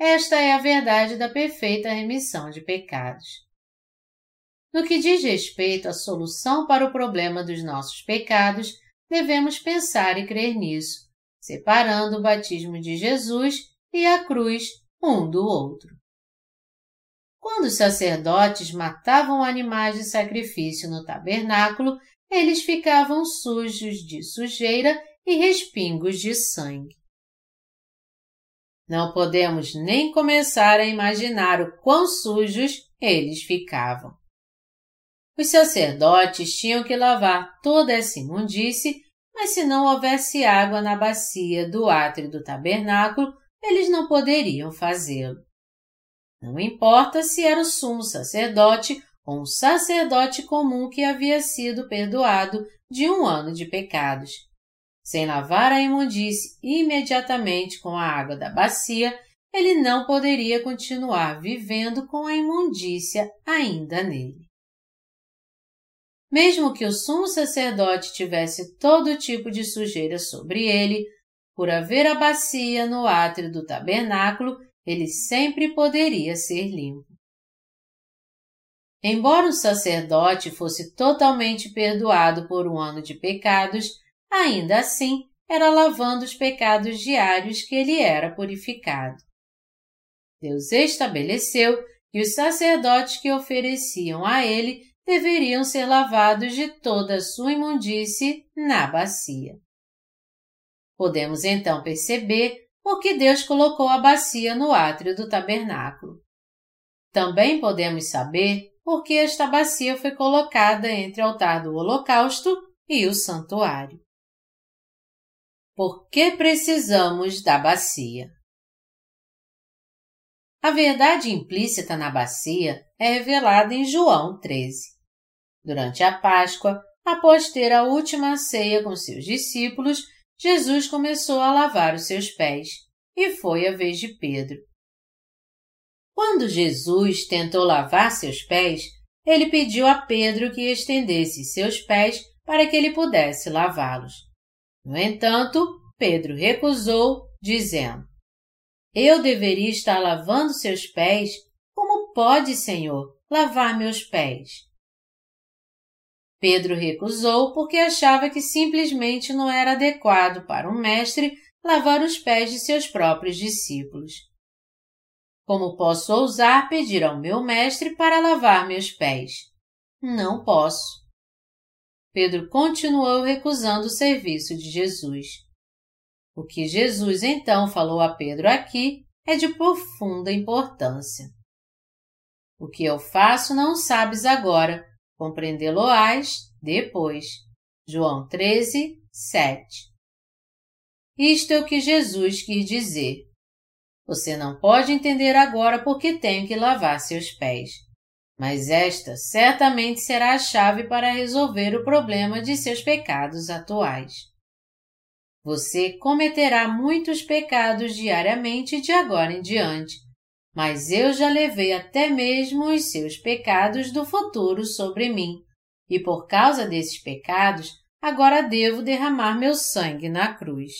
Esta é a verdade da perfeita remissão de pecados. No que diz respeito à solução para o problema dos nossos pecados, devemos pensar e crer nisso, separando o batismo de Jesus e a cruz um do outro. Quando os sacerdotes matavam animais de sacrifício no tabernáculo, eles ficavam sujos de sujeira e respingos de sangue. Não podemos nem começar a imaginar o quão sujos eles ficavam. Os sacerdotes tinham que lavar toda essa imundície, mas se não houvesse água na bacia do átrio do tabernáculo, eles não poderiam fazê-lo. Não importa se era o sumo sacerdote ou um sacerdote comum que havia sido perdoado de um ano de pecados. Sem lavar a imundície imediatamente com a água da bacia, ele não poderia continuar vivendo com a imundícia ainda nele. Mesmo que o sumo sacerdote tivesse todo tipo de sujeira sobre ele, por haver a bacia no átrio do tabernáculo, ele sempre poderia ser limpo. Embora o sacerdote fosse totalmente perdoado por um ano de pecados, ainda assim era lavando os pecados diários que ele era purificado. Deus estabeleceu que os sacerdotes que ofereciam a ele deveriam ser lavados de toda a sua imundície na bacia. Podemos então perceber por que Deus colocou a bacia no átrio do tabernáculo. Também podemos saber por que esta bacia foi colocada entre o altar do holocausto e o santuário. Por que precisamos da bacia? A verdade implícita na bacia é revelada em João 13. Durante a Páscoa, após ter a última ceia com seus discípulos, Jesus começou a lavar os seus pés, e foi a vez de Pedro. Quando Jesus tentou lavar seus pés, ele pediu a Pedro que estendesse seus pés para que ele pudesse lavá-los. No entanto, Pedro recusou, dizendo: Eu deveria estar lavando seus pés? Como pode, Senhor, lavar meus pés? Pedro recusou porque achava que simplesmente não era adequado para um mestre lavar os pés de seus próprios discípulos. Como posso ousar pedir ao meu mestre para lavar meus pés? Não posso. Pedro continuou recusando o serviço de Jesus. O que Jesus então falou a Pedro aqui é de profunda importância. O que eu faço não sabes agora, compreendê-lo-ás depois. João 13, 7. Isto é o que Jesus quis dizer. Você não pode entender agora porque tenho que lavar seus pés. Mas esta certamente será a chave para resolver o problema de seus pecados atuais. Você cometerá muitos pecados diariamente de agora em diante, mas eu já levei até mesmo os seus pecados do futuro sobre mim, e por causa desses pecados, agora devo derramar meu sangue na cruz.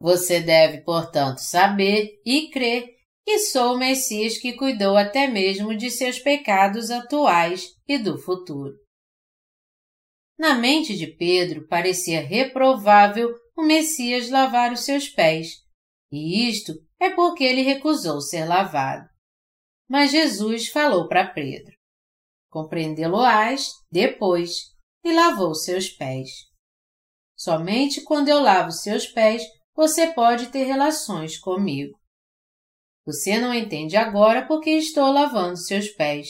Você deve, portanto, saber e crer que sou o Messias que cuidou até mesmo de seus pecados atuais e do futuro. Na mente de Pedro parecia reprovável o Messias lavar os seus pés, e isto é porque ele recusou ser lavado. Mas Jesus falou para Pedro: Compreendê-lo-ás depois, e lavou seus pés. Somente quando eu lavo seus pés você pode ter relações comigo. Você não entende agora porque estou lavando seus pés,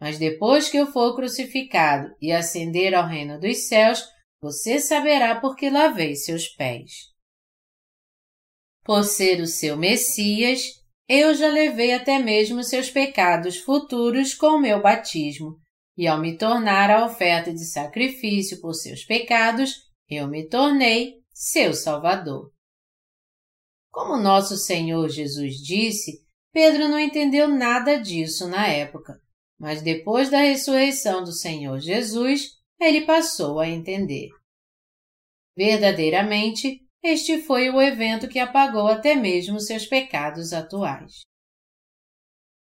mas depois que eu for crucificado e ascender ao reino dos céus, você saberá porque lavei seus pés. Por ser o seu Messias, eu já levei até mesmo seus pecados futuros com o meu batismo, e ao me tornar a oferta de sacrifício por seus pecados, eu me tornei seu Salvador. Como nosso Senhor Jesus disse, Pedro não entendeu nada disso na época, mas depois da ressurreição do Senhor Jesus, ele passou a entender. Verdadeiramente, este foi o evento que apagou até mesmo seus pecados atuais.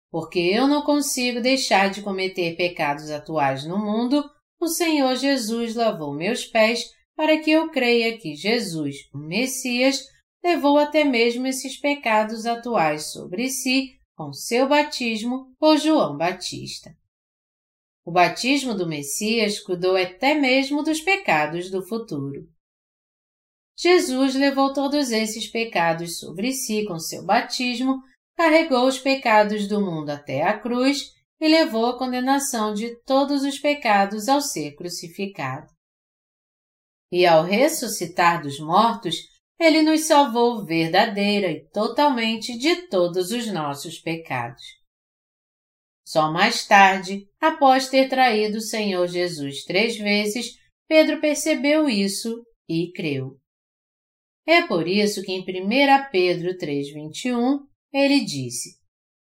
Porque eu não consigo deixar de cometer pecados atuais no mundo, o Senhor Jesus lavou meus pés para que eu creia que Jesus, o Messias, levou até mesmo esses pecados atuais sobre si com seu batismo por João Batista. O batismo do Messias cuidou até mesmo dos pecados do futuro. Jesus levou todos esses pecados sobre si com seu batismo, carregou os pecados do mundo até a cruz e levou a condenação de todos os pecados ao ser crucificado. E ao ressuscitar dos mortos, ele nos salvou verdadeira e totalmente de todos os nossos pecados. Só mais tarde, após ter traído o Senhor Jesus três vezes, Pedro percebeu isso e creu. É por isso que em 1 Pedro 3,21 ele disse: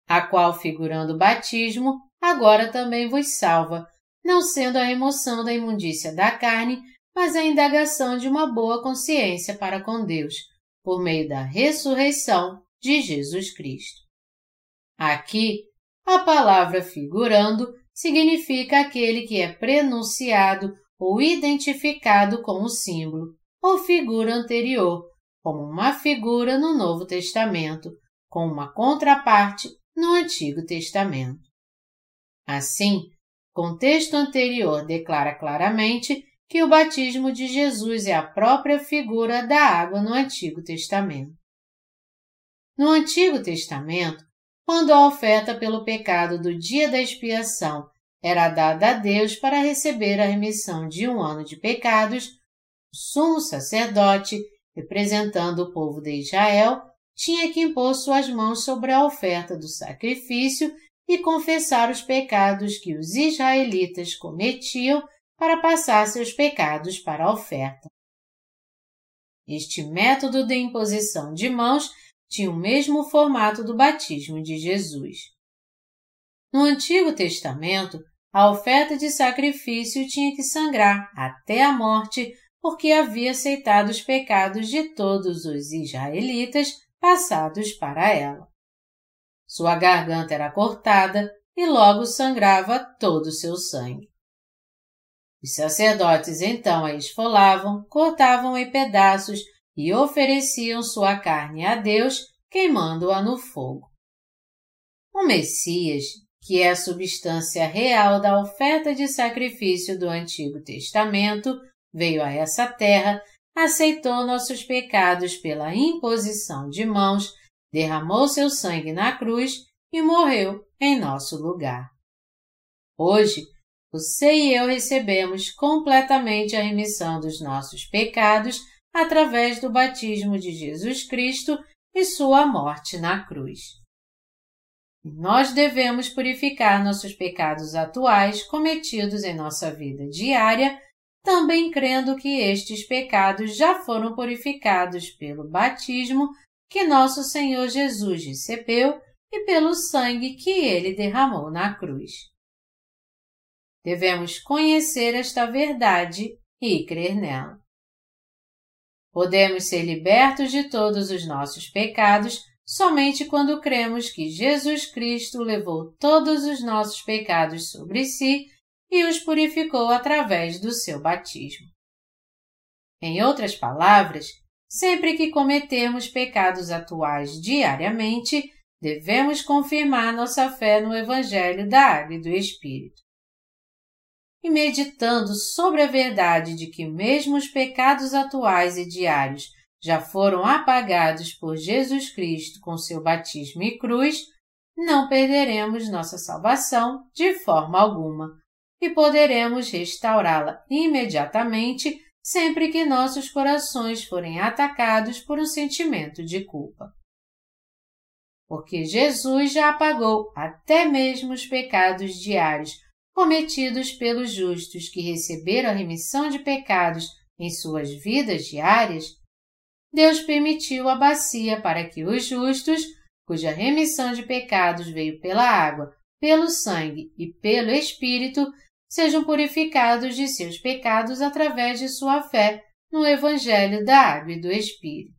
A qual, figurando o batismo, agora também vos salva, não sendo a remoção da imundícia da carne, mas a indagação de uma boa consciência para com Deus, por meio da ressurreição de Jesus Cristo. Aqui, a palavra figurando significa aquele que é prenunciado ou identificado com o símbolo, ou figura anterior, como uma figura no Novo Testamento, com uma contraparte no Antigo Testamento. Assim, o texto anterior declara claramente que o batismo de Jesus é a própria figura da água no Antigo Testamento. No Antigo Testamento, quando a oferta pelo pecado do dia da expiação era dada a Deus para receber a remissão de um ano de pecados, sumo sacerdote, representando o povo de Israel, tinha que impor suas mãos sobre a oferta do sacrifício e confessar os pecados que os israelitas cometiam para passar seus pecados para a oferta. Este método de imposição de mãos tinha o mesmo formato do batismo de Jesus. No Antigo Testamento, a oferta de sacrifício tinha que sangrar até a morte porque havia aceitado os pecados de todos os israelitas passados para ela. Sua garganta era cortada e logo sangrava todo o seu sangue. Os sacerdotes então a esfolavam, cortavam em pedaços e ofereciam sua carne a Deus, queimando-a no fogo. O Messias, que é a substância real da oferta de sacrifício do Antigo Testamento, veio a essa terra, aceitou nossos pecados pela imposição de mãos, derramou seu sangue na cruz e morreu em nosso lugar. Hoje, você e eu recebemos completamente a remissão dos nossos pecados através do batismo de Jesus Cristo e sua morte na cruz. Nós devemos purificar nossos pecados atuais cometidos em nossa vida diária, também crendo que estes pecados já foram purificados pelo batismo que nosso Senhor Jesus recebeu e pelo sangue que ele derramou na cruz. Devemos conhecer esta verdade e crer nela. Podemos ser libertos de todos os nossos pecados somente quando cremos que Jesus Cristo levou todos os nossos pecados sobre si e os purificou através do seu batismo. Em outras palavras, sempre que cometemos pecados atuais diariamente, devemos confirmar nossa fé no Evangelho da Água e do Espírito e meditando sobre a verdade de que mesmo os pecados atuais e diários já foram apagados por Jesus Cristo com seu batismo e cruz, não perderemos nossa salvação de forma alguma e poderemos restaurá-la imediatamente sempre que nossos corações forem atacados por um sentimento de culpa. Porque Jesus já apagou até mesmo os pecados diários cometidos pelos justos que receberam a remissão de pecados em suas vidas diárias, Deus permitiu a bacia para que os justos, cuja remissão de pecados veio pela água, pelo sangue e pelo Espírito, sejam purificados de seus pecados através de sua fé no Evangelho da Água e do Espírito.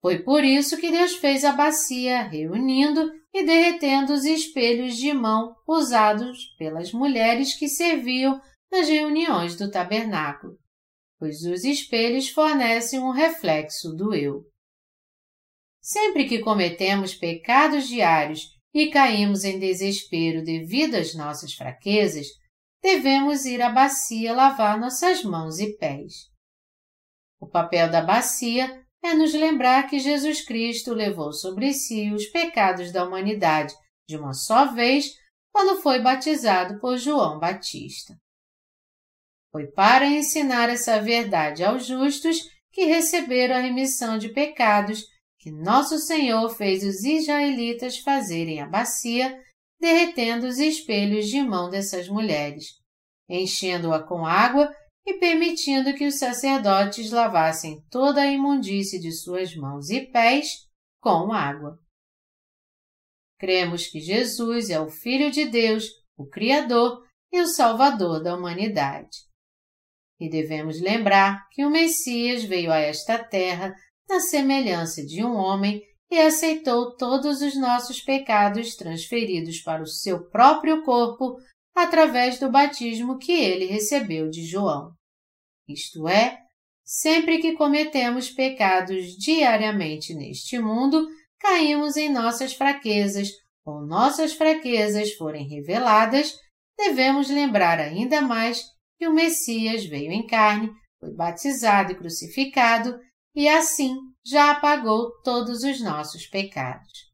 Foi por isso que Deus fez a bacia, reunindo e derretendo os espelhos de mão usados pelas mulheres que serviam nas reuniões do tabernáculo, pois os espelhos fornecem um reflexo do eu. Sempre que cometemos pecados diários e caímos em desespero devido às nossas fraquezas, devemos ir à bacia lavar nossas mãos e pés. O papel da bacia é nos lembrar que Jesus Cristo levou sobre si os pecados da humanidade de uma só vez quando foi batizado por João Batista. Foi para ensinar essa verdade aos justos que receberam a remissão de pecados que nosso Senhor fez os israelitas fazerem a bacia, derretendo os espelhos de mão dessas mulheres, enchendo-a com água e permitindo que os sacerdotes lavassem toda a imundície de suas mãos e pés com água. Cremos que Jesus é o Filho de Deus, o Criador e o Salvador da humanidade. E devemos lembrar que o Messias veio a esta terra na semelhança de um homem e aceitou todos os nossos pecados transferidos para o seu próprio corpo através do batismo que ele recebeu de João. Isto é, sempre que cometemos pecados diariamente neste mundo, caímos em nossas fraquezas ou nossas fraquezas forem reveladas, devemos lembrar ainda mais que o Messias veio em carne, foi batizado e crucificado e assim já apagou todos os nossos pecados.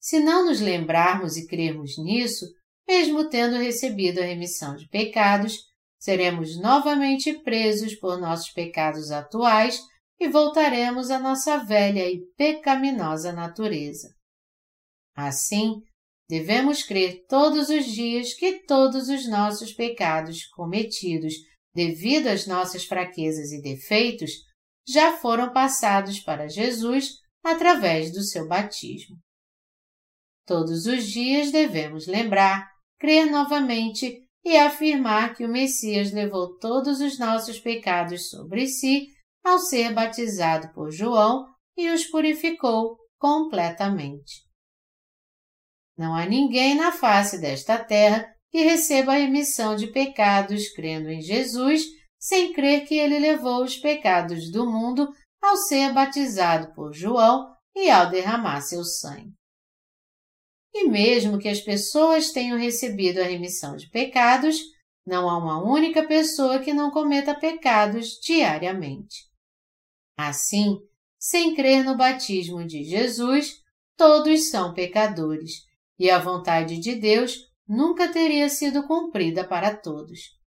Se não nos lembrarmos e crermos nisso, mesmo tendo recebido a remissão de pecados, seremos novamente presos por nossos pecados atuais e voltaremos à nossa velha e pecaminosa natureza. Assim, devemos crer todos os dias que todos os nossos pecados cometidos devido às nossas fraquezas e defeitos já foram passados para Jesus através do seu batismo. Todos os dias devemos lembrar, crer novamente e afirmar que o Messias levou todos os nossos pecados sobre si ao ser batizado por João e os purificou completamente. Não há ninguém na face desta terra que receba a remissão de pecados crendo em Jesus, sem crer que ele levou os pecados do mundo ao ser batizado por João e ao derramar seu sangue. E mesmo que as pessoas tenham recebido a remissão de pecados, não há uma única pessoa que não cometa pecados diariamente. Assim, sem crer no batismo de Jesus, todos são pecadores, e a vontade de Deus nunca teria sido cumprida para todos.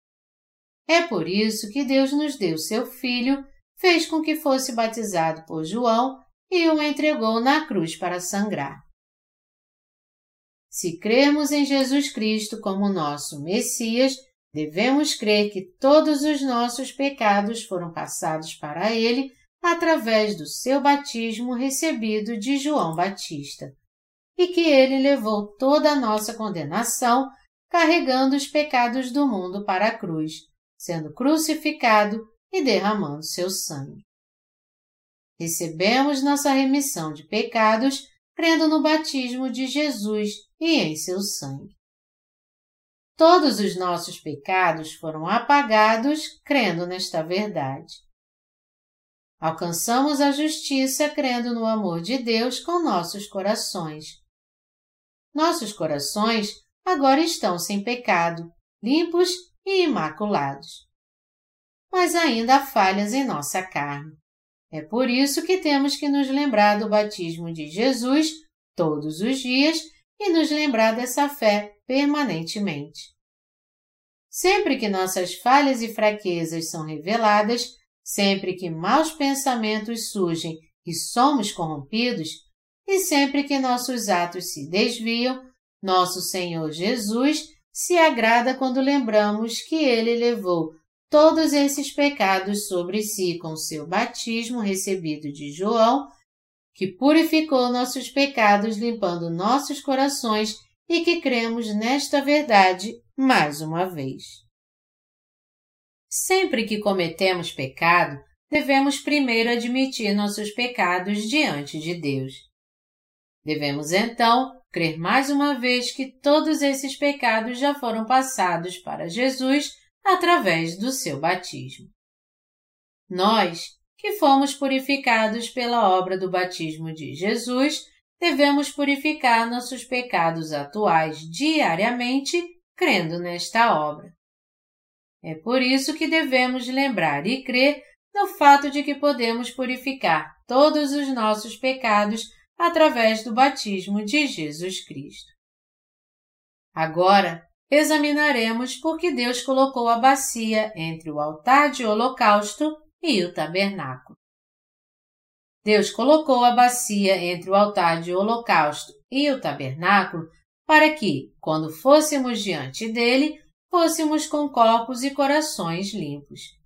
É por isso que Deus nos deu seu Filho, fez com que fosse batizado por João e o entregou na cruz para sangrar. Se cremos em Jesus Cristo como nosso Messias, devemos crer que todos os nossos pecados foram passados para Ele através do seu batismo recebido de João Batista e que ele levou toda a nossa condenação, carregando os pecados do mundo para a cruz, sendo crucificado e derramando seu sangue. Recebemos nossa remissão de pecados crendo no batismo de Jesus e em seu sangue. Todos os nossos pecados foram apagados crendo nesta verdade. Alcançamos a justiça crendo no amor de Deus com nossos corações nossos corações agora estão sem pecado, limpos e imaculados. Mas ainda há falhas em nossa carne. É por isso que temos que nos lembrar do batismo de Jesus todos os dias e nos lembrar dessa fé permanentemente. Sempre que nossas falhas e fraquezas são reveladas, sempre que maus pensamentos surgem e somos corrompidos, e sempre que nossos atos se desviam, nosso Senhor Jesus se agrada quando lembramos que ele levou todos esses pecados sobre si com seu batismo recebido de João, que purificou nossos pecados limpando nossos corações e que cremos nesta verdade mais uma vez. Sempre que cometemos pecado, devemos primeiro admitir nossos pecados diante de Deus. Devemos então crer mais uma vez que todos esses pecados já foram passados para Jesus através do seu batismo. Nós, que fomos purificados pela obra do batismo de Jesus, devemos purificar nossos pecados atuais diariamente, crendo nesta obra. É por isso que devemos lembrar e crer no fato de que podemos purificar todos os nossos pecados através do batismo de Jesus Cristo. Agora, examinaremos por que Deus colocou a bacia entre o altar de holocausto e o tabernáculo. Deus colocou a bacia entre o altar de holocausto e o tabernáculo para que, quando fôssemos diante dele, fôssemos com corpos e corações limpos.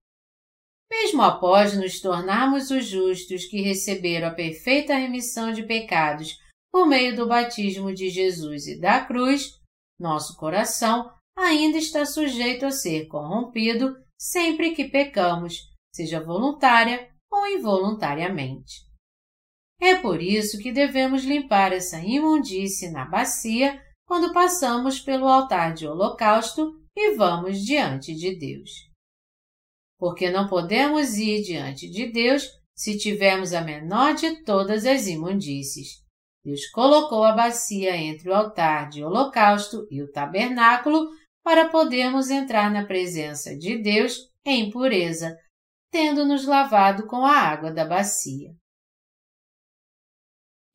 Mesmo após nos tornarmos os justos que receberam a perfeita remissão de pecados por meio do batismo de Jesus e da cruz, nosso coração ainda está sujeito a ser corrompido sempre que pecamos, seja voluntária ou involuntariamente. É por isso que devemos limpar essa imundície na bacia quando passamos pelo altar de holocausto e vamos diante de Deus porque não podemos ir diante de Deus se tivermos a menor de todas as imundícies. Deus colocou a bacia entre o altar de holocausto e o tabernáculo para podermos entrar na presença de Deus em pureza, tendo-nos lavado com a água da bacia.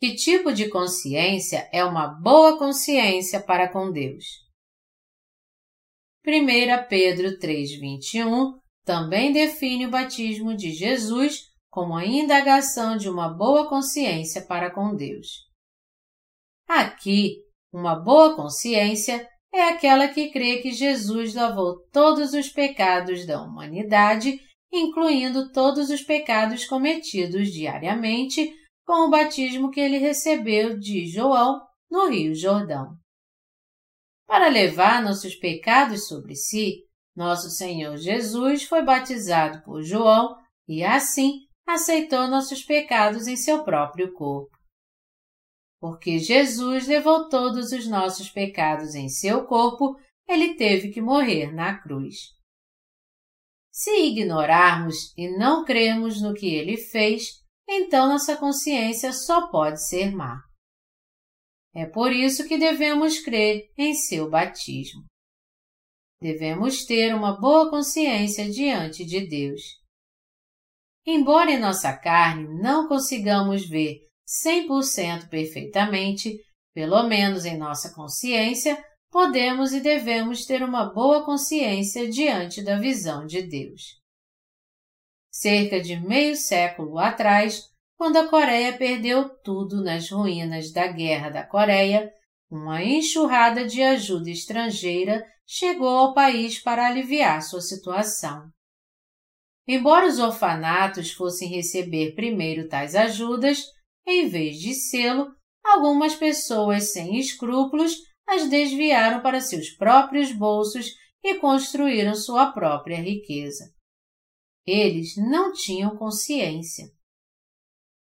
Que tipo de consciência é uma boa consciência para com Deus? 1 Pedro 3,21 também define o batismo de Jesus como a indagação de uma boa consciência para com Deus. Aqui, uma boa consciência é aquela que crê que Jesus lavou todos os pecados da humanidade incluindo todos os pecados cometidos diariamente com o batismo que ele recebeu de João no Rio Jordão. Para levar nossos pecados sobre si, nosso Senhor Jesus foi batizado por João e assim aceitou nossos pecados em seu próprio corpo. Porque Jesus levou todos os nossos pecados em seu corpo, ele teve que morrer na cruz. Se ignorarmos e não crermos no que ele fez, então nossa consciência só pode ser má. É por isso que devemos crer em seu batismo. Devemos ter uma boa consciência diante de Deus. Embora em nossa carne não consigamos ver 100% perfeitamente, pelo menos em nossa consciência, podemos e devemos ter uma boa consciência diante da visão de Deus. Cerca de meio século atrás, quando a Coreia perdeu tudo nas ruínas da Guerra da Coreia, uma enxurrada de ajuda estrangeira chegou ao país para aliviar sua situação. Embora os orfanatos fossem receber primeiro tais ajudas, em vez de selo, algumas pessoas sem escrúpulos as desviaram para seus próprios bolsos e construíram sua própria riqueza. Eles não tinham consciência.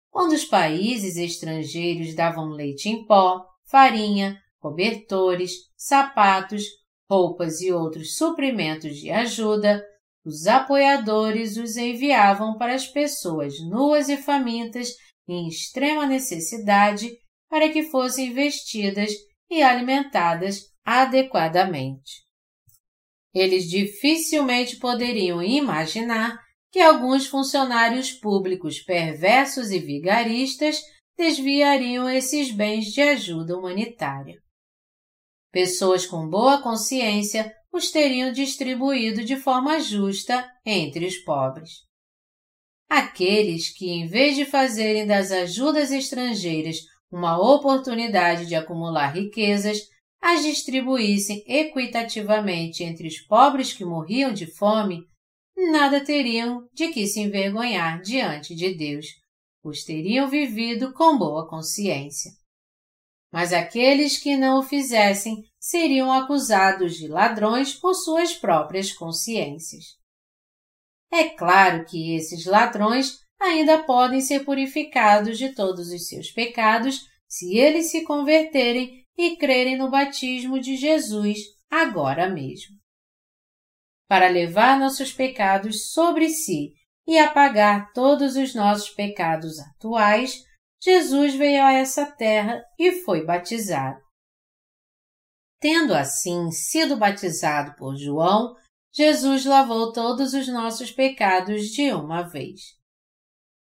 Quando os países estrangeiros davam leite em pó, farinha, cobertores, sapatos, roupas e outros suprimentos de ajuda, os apoiadores os enviavam para as pessoas nuas e famintas em extrema necessidade para que fossem vestidas e alimentadas adequadamente. Eles dificilmente poderiam imaginar que alguns funcionários públicos perversos e vigaristas desviariam esses bens de ajuda humanitária. Pessoas com boa consciência os teriam distribuído de forma justa entre os pobres. Aqueles que, em vez de fazerem das ajudas estrangeiras uma oportunidade de acumular riquezas, as distribuíssem equitativamente entre os pobres que morriam de fome, nada teriam de que se envergonhar diante de Deus, pois teriam vivido com boa consciência. Mas aqueles que não o fizessem seriam acusados de ladrões por suas próprias consciências. É claro que esses ladrões ainda podem ser purificados de todos os seus pecados se eles se converterem e crerem no batismo de Jesus agora mesmo. Para levar nossos pecados sobre si e apagar todos os nossos pecados atuais, Jesus veio a essa terra e foi batizado. Tendo assim sido batizado por João, Jesus lavou todos os nossos pecados de uma vez.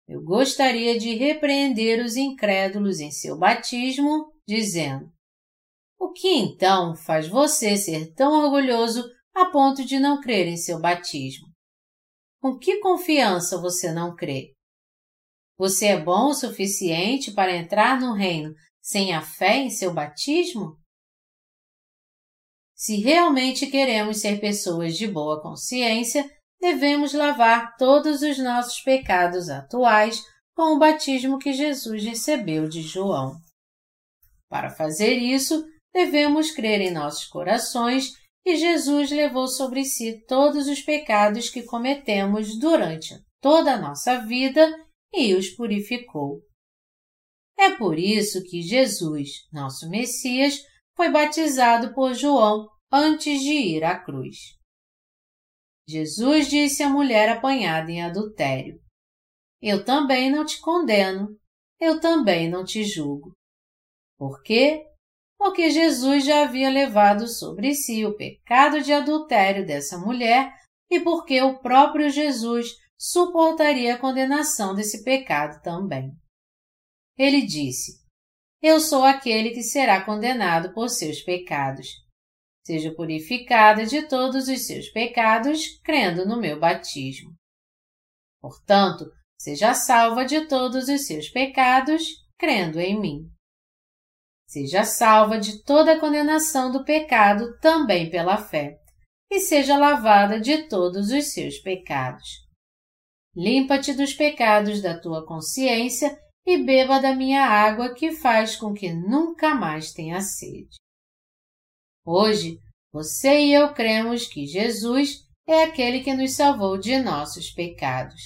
Eu gostaria de repreender os incrédulos em seu batismo, dizendo: O que então faz você ser tão orgulhoso a ponto de não crer em seu batismo? Com que confiança você não crê? Você é bom o suficiente para entrar no reino sem a fé em seu batismo? Se realmente queremos ser pessoas de boa consciência, devemos lavar todos os nossos pecados atuais com o batismo que Jesus recebeu de João. Para fazer isso, devemos crer em nossos corações que Jesus levou sobre si todos os pecados que cometemos durante toda a nossa vida e os purificou. É por isso que Jesus, nosso Messias, foi batizado por João antes de ir à cruz. Jesus disse à mulher apanhada em adultério: Eu também não te condeno, eu também não te julgo. Por quê? Porque Jesus já havia levado sobre si o pecado de adultério dessa mulher e porque o próprio Jesus suportaria a condenação desse pecado também. Ele disse: Eu sou aquele que será condenado por seus pecados seja purificada de todos os seus pecados, crendo no meu batismo. Portanto, seja salva de todos os seus pecados, crendo em mim. Seja salva de toda a condenação do pecado também pela fé, e seja lavada de todos os seus pecados. Limpa-te dos pecados da tua consciência e beba da minha água que faz com que nunca mais tenha sede. Hoje, você e eu cremos que Jesus é aquele que nos salvou de nossos pecados.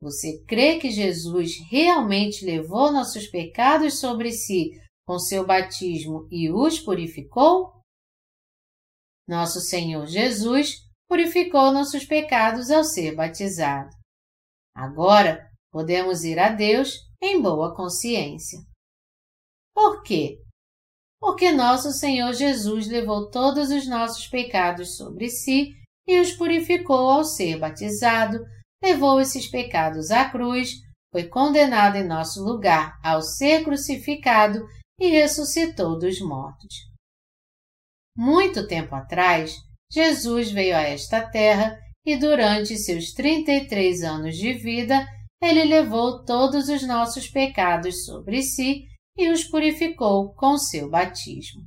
Você crê que Jesus realmente levou nossos pecados sobre si com seu batismo e os purificou? Nosso Senhor Jesus purificou nossos pecados ao ser batizado. Agora podemos ir a Deus em boa consciência. Por quê? Porque nosso Senhor Jesus levou todos os nossos pecados sobre si e os purificou ao ser batizado, levou esses pecados à cruz, foi condenado em nosso lugar ao ser crucificado e ressuscitou dos mortos. Muito tempo atrás, Jesus veio a esta terra e durante seus 33 anos de vida, ele levou todos os nossos pecados sobre si e os purificou com seu batismo.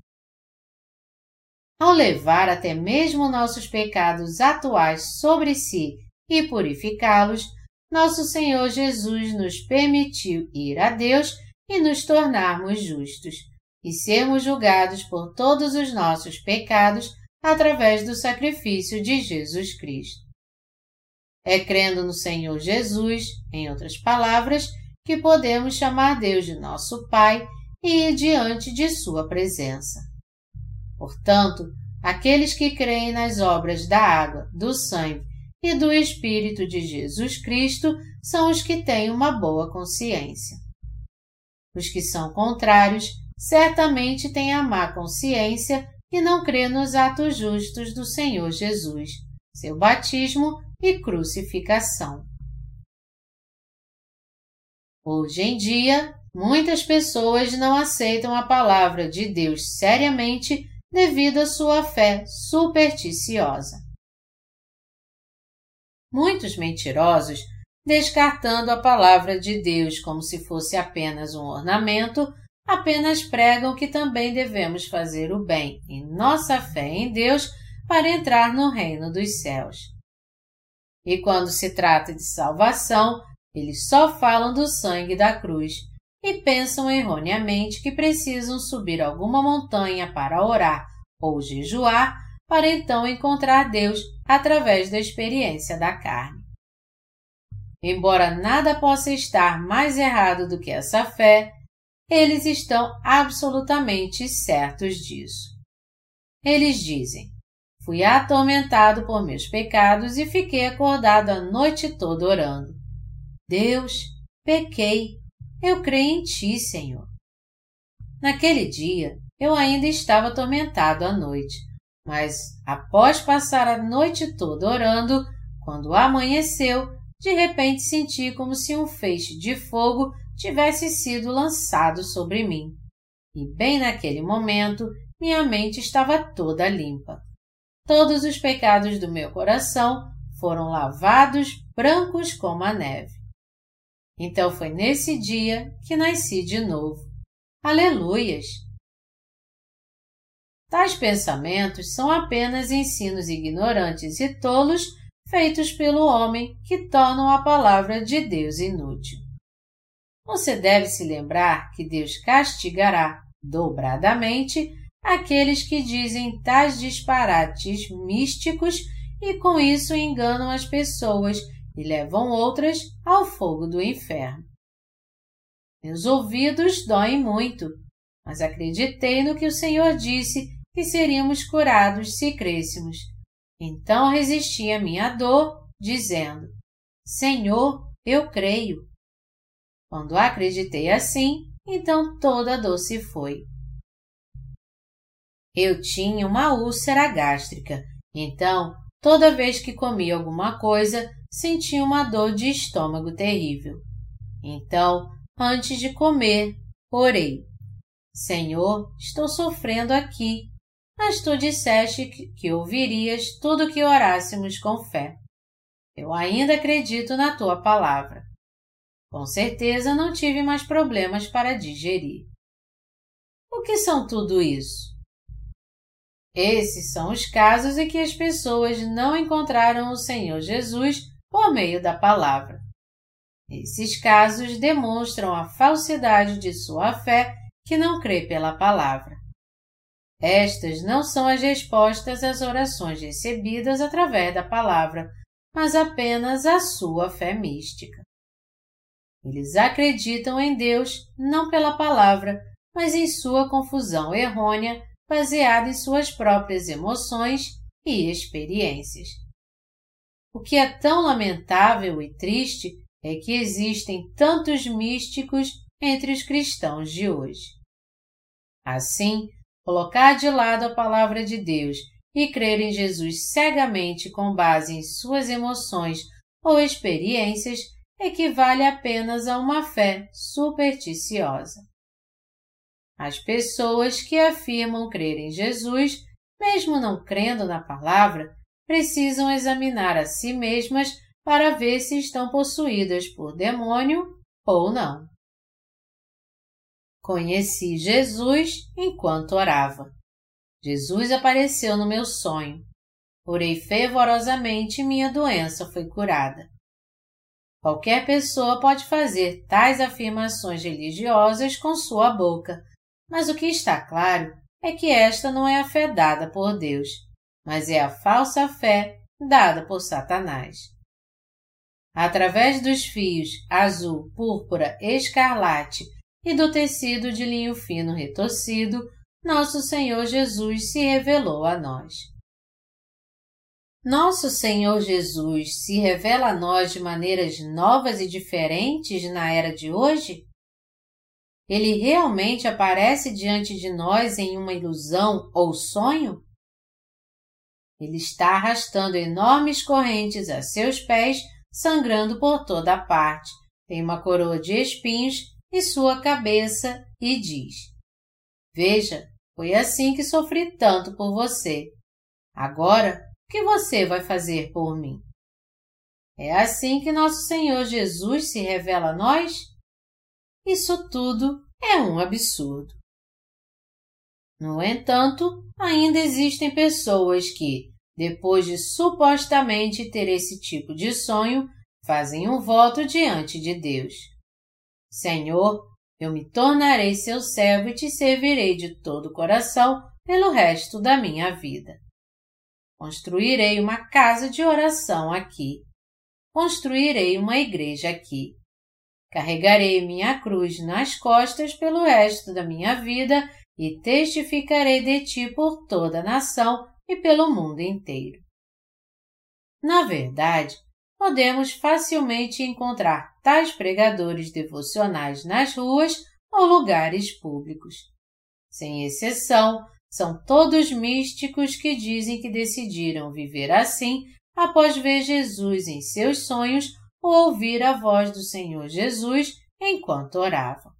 Ao levar até mesmo nossos pecados atuais sobre si e purificá-los, nosso Senhor Jesus nos permitiu ir a Deus e nos tornarmos justos, e sermos julgados por todos os nossos pecados através do sacrifício de Jesus Cristo. É crendo no Senhor Jesus, em outras palavras, que podemos chamar Deus de nosso Pai e ir diante de Sua presença. Portanto, aqueles que creem nas obras da água, do sangue e do Espírito de Jesus Cristo são os que têm uma boa consciência. Os que são contrários certamente têm a má consciência e não crê nos atos justos do Senhor Jesus, seu batismo e crucificação. Hoje em dia, muitas pessoas não aceitam a palavra de Deus seriamente devido à sua fé supersticiosa. Muitos mentirosos, descartando a palavra de Deus como se fosse apenas um ornamento, apenas pregam que também devemos fazer o bem em nossa fé em Deus para entrar no reino dos céus. E quando se trata de salvação, eles só falam do sangue da cruz e pensam erroneamente que precisam subir alguma montanha para orar ou jejuar para então encontrar Deus através da experiência da carne. Embora nada possa estar mais errado do que essa fé, eles estão absolutamente certos disso. Eles dizem: Fui atormentado por meus pecados e fiquei acordado a noite toda orando. Deus, pequei, eu creio em ti, Senhor. Naquele dia, eu ainda estava atormentado à noite, mas após passar a noite toda orando, quando amanheceu, de repente senti como se um feixe de fogo tivesse sido lançado sobre mim. E bem naquele momento, minha mente estava toda limpa. Todos os pecados do meu coração foram lavados brancos como a neve. Então foi nesse dia que nasci de novo. Aleluias! Tais pensamentos são apenas ensinos ignorantes e tolos feitos pelo homem que tornam a palavra de Deus inútil. Você deve se lembrar que Deus castigará dobradamente aqueles que dizem tais disparates místicos e com isso enganam as pessoas e levam outras ao fogo do inferno. Meus ouvidos doem muito, mas acreditei no que o Senhor disse que seríamos curados se crêssemos. Então resisti à minha dor, dizendo: Senhor, eu creio. Quando acreditei assim, então toda a dor se foi. Eu tinha uma úlcera gástrica, então, toda vez que comia alguma coisa, sentia uma dor de estômago terrível. Então, antes de comer, orei: Senhor, estou sofrendo aqui, mas tu disseste que ouvirias tudo que orássemos com fé. Eu ainda acredito na tua palavra. Com certeza não tive mais problemas para digerir. O que são tudo isso? Esses são os casos em que as pessoas não encontraram o Senhor Jesus por meio da palavra. Esses casos demonstram a falsidade de sua fé que não crê pela palavra. Estas não são as respostas às orações recebidas através da palavra, mas apenas a sua fé mística. Eles acreditam em Deus não pela palavra, mas em sua confusão errônea baseada em suas próprias emoções e experiências. O que é tão lamentável e triste é que existem tantos místicos entre os cristãos de hoje. Assim, colocar de lado a palavra de Deus e crer em Jesus cegamente com base em suas emoções ou experiências equivale apenas a uma fé supersticiosa. As pessoas que afirmam crer em Jesus, mesmo não crendo na palavra, precisam examinar a si mesmas para ver se estão possuídas por demônio ou não. Conheci Jesus enquanto orava. Jesus apareceu no meu sonho. Orei fervorosamente e minha doença foi curada. Qualquer pessoa pode fazer tais afirmações religiosas com sua boca, mas o que está claro é que esta não é a fé dada por Deus, mas é a falsa fé dada por Satanás. Através dos fios azul, púrpura, escarlate e do tecido de linho fino retorcido, nosso Senhor Jesus se revelou a nós. Nosso Senhor Jesus se revela a nós de maneiras novas e diferentes na era de hoje? Ele realmente aparece diante de nós em uma ilusão ou sonho? Ele está arrastando enormes correntes a seus pés, sangrando por toda a parte. Tem uma coroa de espinhos e sua cabeça e diz: Veja, foi assim que sofri tanto por você. Agora que você vai fazer por mim? É assim que nosso Senhor Jesus se revela a nós? Isso tudo é um absurdo. No entanto, ainda existem pessoas que, depois de supostamente ter esse tipo de sonho, fazem um voto diante de Deus. Senhor, eu me tornarei seu servo e te servirei de todo o coração pelo resto da minha vida. Construirei uma casa de oração aqui. Construirei uma igreja aqui. Carregarei minha cruz nas costas pelo resto da minha vida e testificarei de ti por toda a nação e pelo mundo inteiro. Na verdade, podemos facilmente encontrar tais pregadores devocionais nas ruas ou lugares públicos. Sem exceção, são todos místicos que dizem que decidiram viver assim após ver Jesus em seus sonhos ou ouvir a voz do Senhor Jesus enquanto oravam.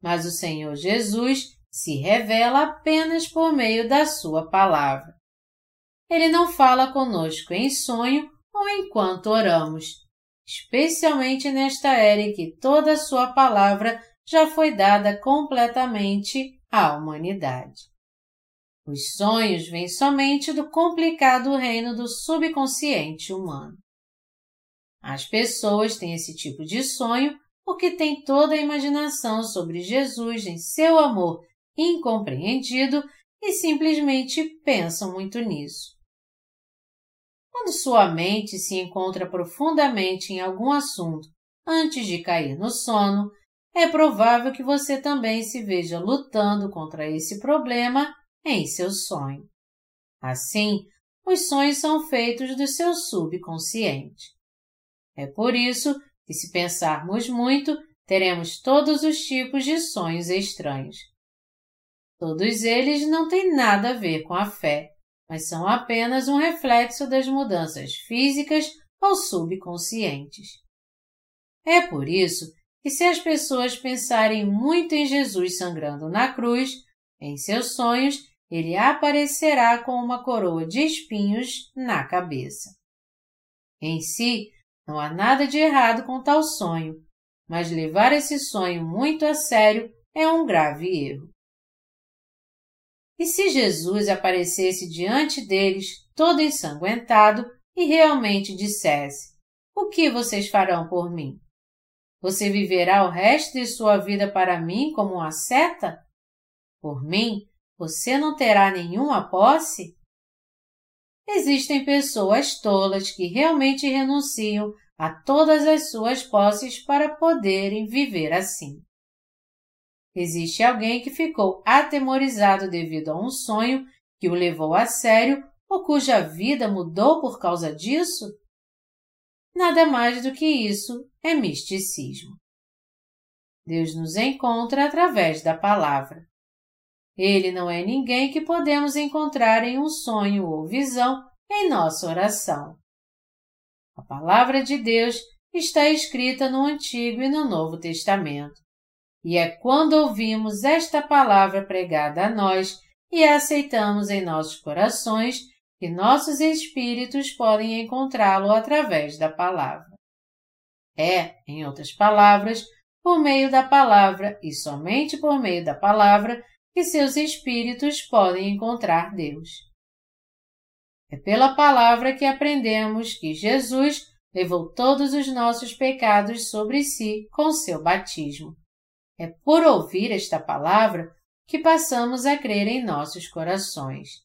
Mas o Senhor Jesus se revela apenas por meio da Sua palavra. Ele não fala conosco em sonho ou enquanto oramos, especialmente nesta era em que toda a Sua palavra já foi dada completamente à humanidade. Os sonhos vêm somente do complicado reino do subconsciente humano. As pessoas têm esse tipo de sonho porque têm toda a imaginação sobre Jesus em seu amor incompreendido e simplesmente pensam muito nisso. Quando sua mente se encontra profundamente em algum assunto antes de cair no sono, é provável que você também se veja lutando contra esse problema em seu sonho. Assim, os sonhos são feitos do seu subconsciente. É por isso que, se pensarmos muito, teremos todos os tipos de sonhos estranhos. Todos eles não têm nada a ver com a fé, mas são apenas um reflexo das mudanças físicas ou subconscientes. É por isso que, se as pessoas pensarem muito em Jesus sangrando na cruz, em seus sonhos, ele aparecerá com uma coroa de espinhos na cabeça. Em si, não há nada de errado com tal sonho, mas levar esse sonho muito a sério é um grave erro. E se Jesus aparecesse diante deles todo ensanguentado e realmente dissesse: o que vocês farão por mim? Você viverá o resto de sua vida para mim como uma seta? Por mim, você não terá nenhuma posse? Existem pessoas tolas que realmente renunciam a todas as suas posses para poderem viver assim. Existe alguém que ficou atemorizado devido a um sonho que o levou a sério ou cuja vida mudou por causa disso? Nada mais do que isso é misticismo. Deus nos encontra através da palavra. Ele não é ninguém que podemos encontrar em um sonho ou visão em nossa oração. A palavra de Deus está escrita no Antigo e no Novo Testamento. E é quando ouvimos esta palavra pregada a nós e a aceitamos em nossos corações que nossos espíritos podem encontrá-lo através da palavra. É, em outras palavras, por meio da palavra e somente por meio da palavra que seus espíritos podem encontrar Deus. É pela palavra que aprendemos que Jesus levou todos os nossos pecados sobre si com seu batismo. É por ouvir esta palavra que passamos a crer em nossos corações.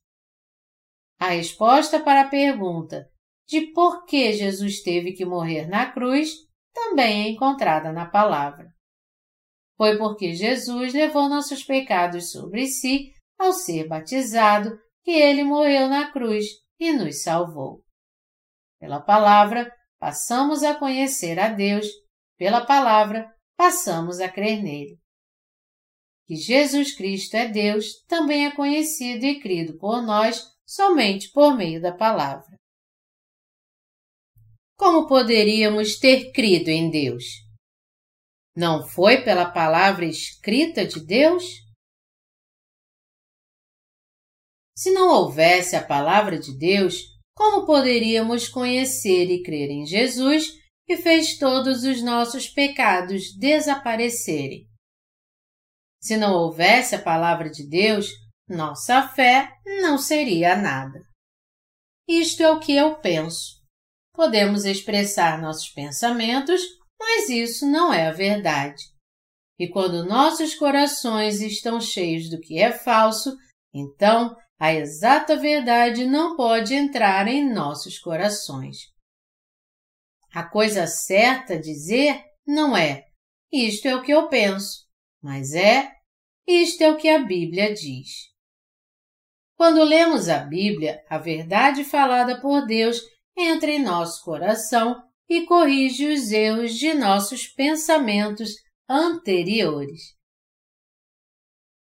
A resposta para a pergunta de por que Jesus teve que morrer na cruz também é encontrada na palavra. Foi porque Jesus levou nossos pecados sobre si ao ser batizado que ele morreu na cruz e nos salvou. Pela palavra, passamos a conhecer a Deus, pela palavra, passamos a crer nele. Que Jesus Cristo é Deus também é conhecido e crido por nós somente por meio da palavra. Como poderíamos ter crido em Deus? Não foi pela palavra escrita de Deus? Se não houvesse a palavra de Deus, como poderíamos conhecer e crer em Jesus que fez todos os nossos pecados desaparecerem. Se não houvesse a palavra de Deus, nossa fé não seria nada. Isto é o que eu penso. Podemos expressar nossos pensamentos, mas isso não é a verdade. E quando nossos corações estão cheios do que é falso, então a exata verdade não pode entrar em nossos corações. A coisa certa a dizer não é isto é o que eu penso, mas é isto é o que a Bíblia diz. Quando lemos a Bíblia, a verdade falada por Deus entra em nosso coração e corrige os erros de nossos pensamentos anteriores.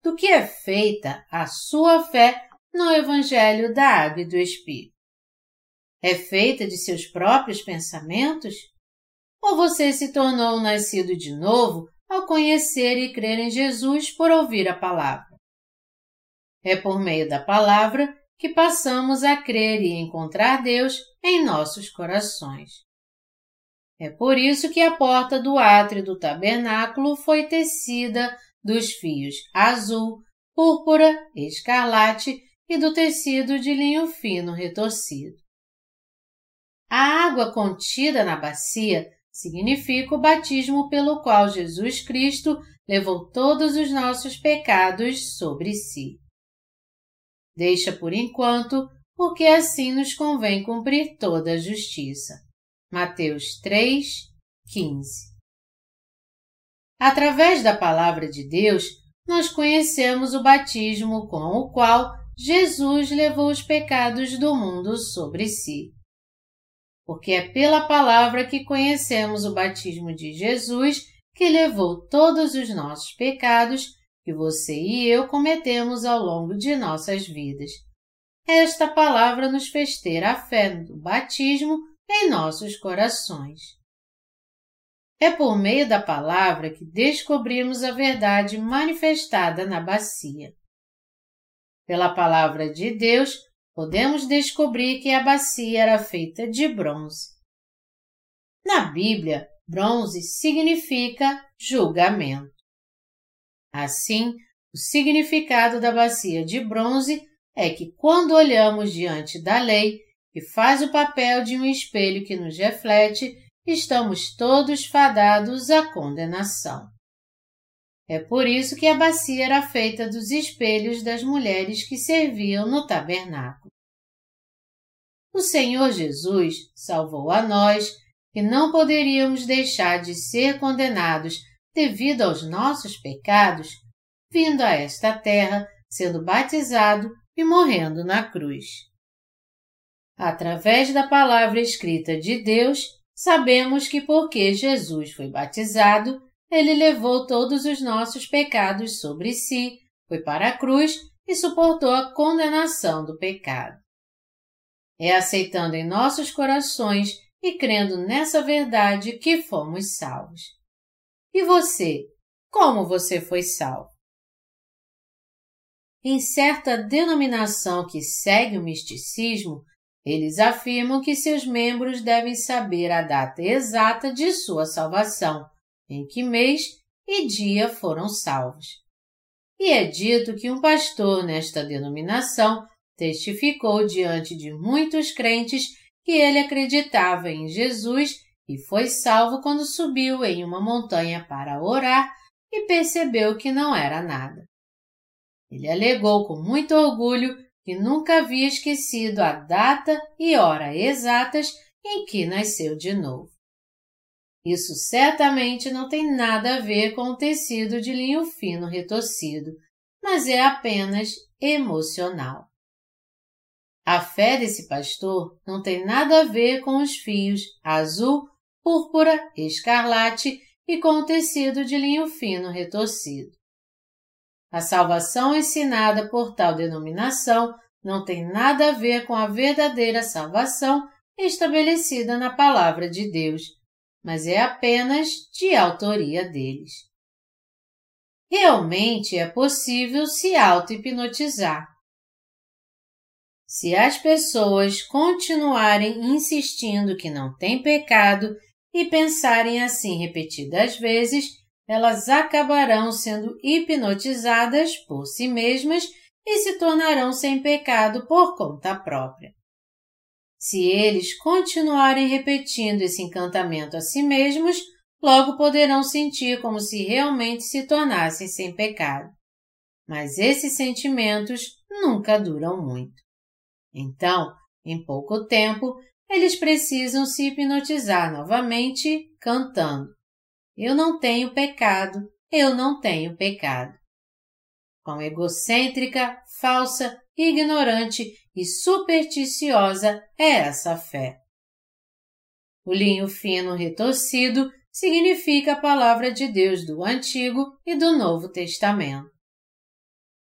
Do que é feita a sua fé no Evangelho da Água e do Espírito? é feita de seus próprios pensamentos? Ou você se tornou nascido de novo ao conhecer e crer em Jesus por ouvir a palavra? É por meio da palavra que passamos a crer e encontrar Deus em nossos corações. É por isso que a porta do átrio do tabernáculo foi tecida dos fios azul, púrpura, escarlate e do tecido de linho fino retorcido. A água contida na bacia significa o batismo pelo qual Jesus Cristo levou todos os nossos pecados sobre si. Deixa por enquanto, porque assim nos convém cumprir toda a justiça. Mateus 3, 15. Através da palavra de Deus, nós conhecemos o batismo com o qual Jesus levou os pecados do mundo sobre si porque é pela palavra que conhecemos o batismo de Jesus que levou todos os nossos pecados que você e eu cometemos ao longo de nossas vidas. Esta palavra nos fez ter a fé do batismo em nossos corações. É por meio da palavra que descobrimos a verdade manifestada na bacia. Pela palavra de Deus, podemos descobrir que a bacia era feita de bronze. Na Bíblia, bronze significa julgamento. Assim, o significado da bacia de bronze é que quando olhamos diante da lei, que faz o papel de um espelho que nos reflete, estamos todos fadados à condenação. É por isso que a bacia era feita dos espelhos das mulheres que serviam no tabernáculo. O Senhor Jesus salvou a nós, que não poderíamos deixar de ser condenados devido aos nossos pecados, vindo a esta terra, sendo batizado e morrendo na cruz. Através da palavra escrita de Deus, sabemos que porque Jesus foi batizado, ele levou todos os nossos pecados sobre si, foi para a cruz e suportou a condenação do pecado. É aceitando em nossos corações e crendo nessa verdade que fomos salvos. E você? Como você foi salvo? Em certa denominação que segue o misticismo, eles afirmam que seus membros devem saber a data exata de sua salvação, em que mês e dia foram salvos. E é dito que um pastor nesta denominação testificou diante de muitos crentes que ele acreditava em Jesus e foi salvo quando subiu em uma montanha para orar e percebeu que não era nada. Ele alegou com muito orgulho que nunca havia esquecido a data e hora exatas em que nasceu de novo. Isso certamente não tem nada a ver com o tecido de linho fino retorcido, mas é apenas emocional. A fé desse pastor não tem nada a ver com os fios azul, púrpura, escarlate e com o tecido de linho fino retorcido. A salvação ensinada por tal denominação não tem nada a ver com a verdadeira salvação estabelecida na Palavra de Deus, mas é apenas de autoria deles. Realmente é possível se auto-hipnotizar. Se as pessoas continuarem insistindo que não tem pecado e pensarem assim repetidas vezes, elas acabarão sendo hipnotizadas por si mesmas e se tornarão sem pecado por conta própria. Se eles continuarem repetindo esse encantamento a si mesmos, logo poderão sentir como se realmente se tornassem sem pecado. Mas esses sentimentos nunca duram muito. Então, em pouco tempo, eles precisam se hipnotizar novamente cantando: Eu não tenho pecado, eu não tenho pecado. Quão egocêntrica, falsa, ignorante e supersticiosa é essa fé. O linho fino retorcido significa a palavra de Deus do Antigo e do Novo Testamento.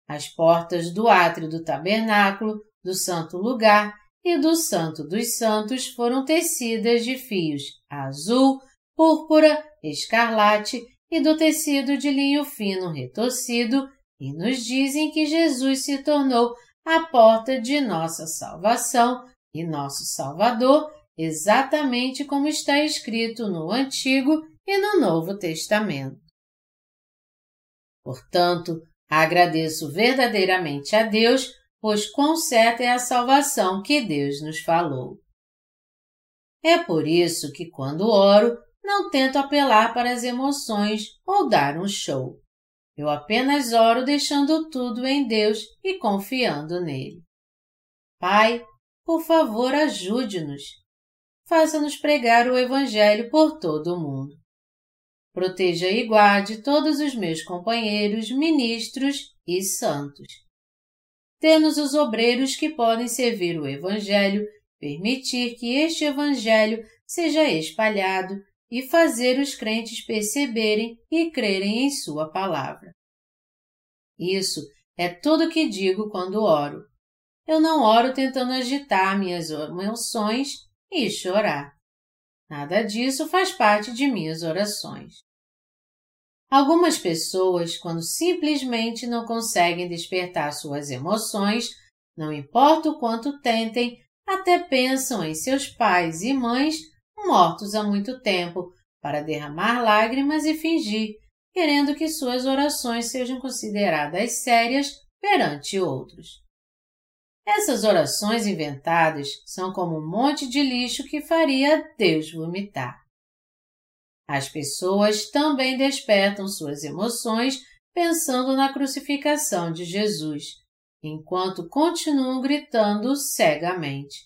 As portas do átrio do tabernáculo, do santo lugar e do santo dos santos foram tecidas de fios azul, púrpura, escarlate e do tecido de linho fino retorcido e nos dizem que Jesus se tornou a porta de nossa salvação e nosso Salvador, exatamente como está escrito no Antigo e no Novo Testamento. Portanto, agradeço verdadeiramente a Deus, pois quão certa é a salvação que Deus nos falou. É por isso que, quando oro, não tento apelar para as emoções ou dar um show. Eu apenas oro deixando tudo em Deus e confiando nele. Pai, por favor, ajude-nos. Faça-nos pregar o Evangelho por todo o mundo. Proteja e guarde todos os meus companheiros, ministros e santos. Dê-nos os obreiros que podem servir o Evangelho, permitir que este Evangelho seja espalhado e fazer os crentes perceberem e crerem em Sua palavra. Isso é tudo que digo quando oro. Eu não oro tentando agitar minhas emoções e chorar. Nada disso faz parte de minhas orações. Algumas pessoas, quando simplesmente não conseguem despertar suas emoções, não importa o quanto tentem, até pensam em seus pais e mães mortos há muito tempo, para derramar lágrimas e fingir, querendo que suas orações sejam consideradas sérias perante outros. Essas orações inventadas são como um monte de lixo que faria Deus vomitar. As pessoas também despertam suas emoções pensando na crucificação de Jesus, enquanto continuam gritando cegamente: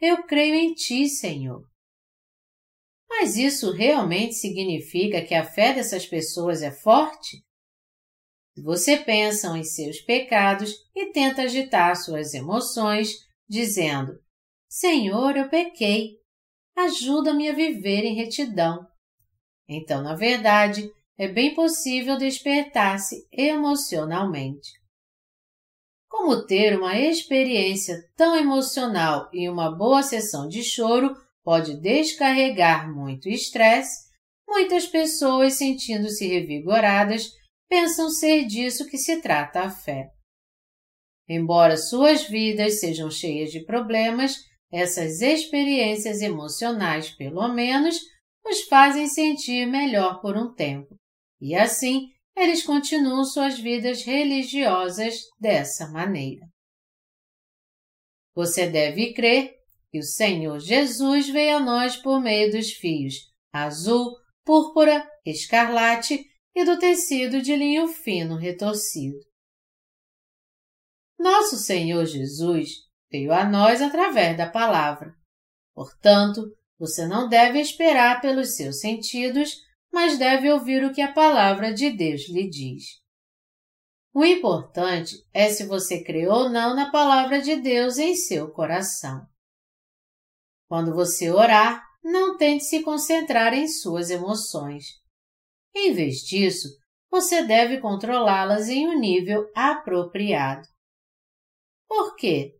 Eu creio em Ti, Senhor. Mas isso realmente significa que a fé dessas pessoas é forte? Você pensa em seus pecados e tenta agitar suas emoções, dizendo: Senhor, eu pequei, ajuda-me a viver em retidão. Então, na verdade, é bem possível despertar-se emocionalmente. Como ter uma experiência tão emocional e uma boa sessão de choro pode descarregar muito estresse, muitas pessoas, sentindo-se revigoradas, pensam ser disso que se trata a fé. Embora suas vidas sejam cheias de problemas, essas experiências emocionais, pelo menos, os fazem sentir melhor por um tempo. E assim, eles continuam suas vidas religiosas dessa maneira. Você deve crer que o Senhor Jesus veio a nós por meio dos fios azul, púrpura, escarlate e do tecido de linho fino retorcido. Nosso Senhor Jesus veio a nós através da palavra. Portanto, você não deve esperar pelos seus sentidos, mas deve ouvir o que a palavra de Deus lhe diz. O importante é se você crê ou não na palavra de Deus em seu coração. Quando você orar, não tente se concentrar em suas emoções. Em vez disso, você deve controlá-las em um nível apropriado. Por quê?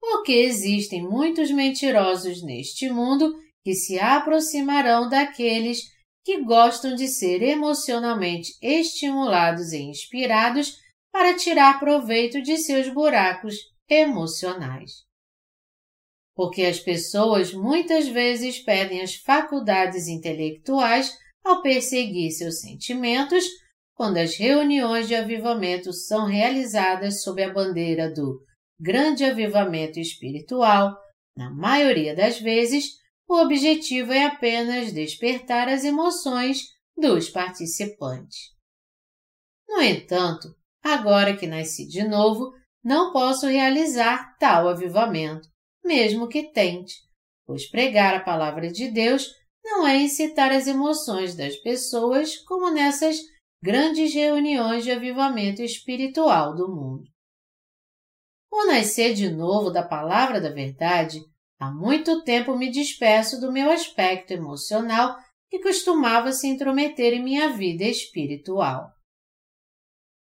Porque existem muitos mentirosos neste mundo que se aproximarão daqueles que gostam de ser emocionalmente estimulados e inspirados para tirar proveito de seus buracos emocionais porque as pessoas muitas vezes perdem as faculdades intelectuais ao perseguir seus sentimentos quando as reuniões de avivamento são realizadas sob a bandeira do grande avivamento espiritual, na maioria das vezes, o objetivo é apenas despertar as emoções dos participantes. No entanto, agora que nasci de novo, não posso realizar tal avivamento, mesmo que tente, pois pregar a palavra de Deus não é incitar as emoções das pessoas como nessas grandes reuniões de avivamento espiritual do mundo. O nascer de novo da palavra da verdade, há muito tempo me despeço do meu aspecto emocional que costumava se intrometer em minha vida espiritual.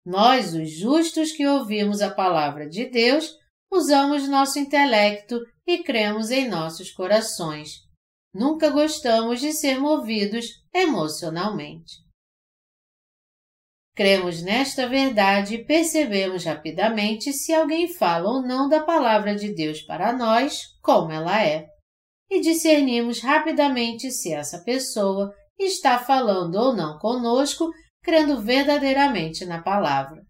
Nós, os justos que ouvimos a palavra de Deus, usamos nosso intelecto e cremos em nossos corações. Nunca gostamos de ser movidos emocionalmente. Cremos nesta verdade e percebemos rapidamente se alguém fala ou não da palavra de Deus para nós, como ela é, e discernimos rapidamente se essa pessoa está falando ou não conosco, crendo verdadeiramente na palavra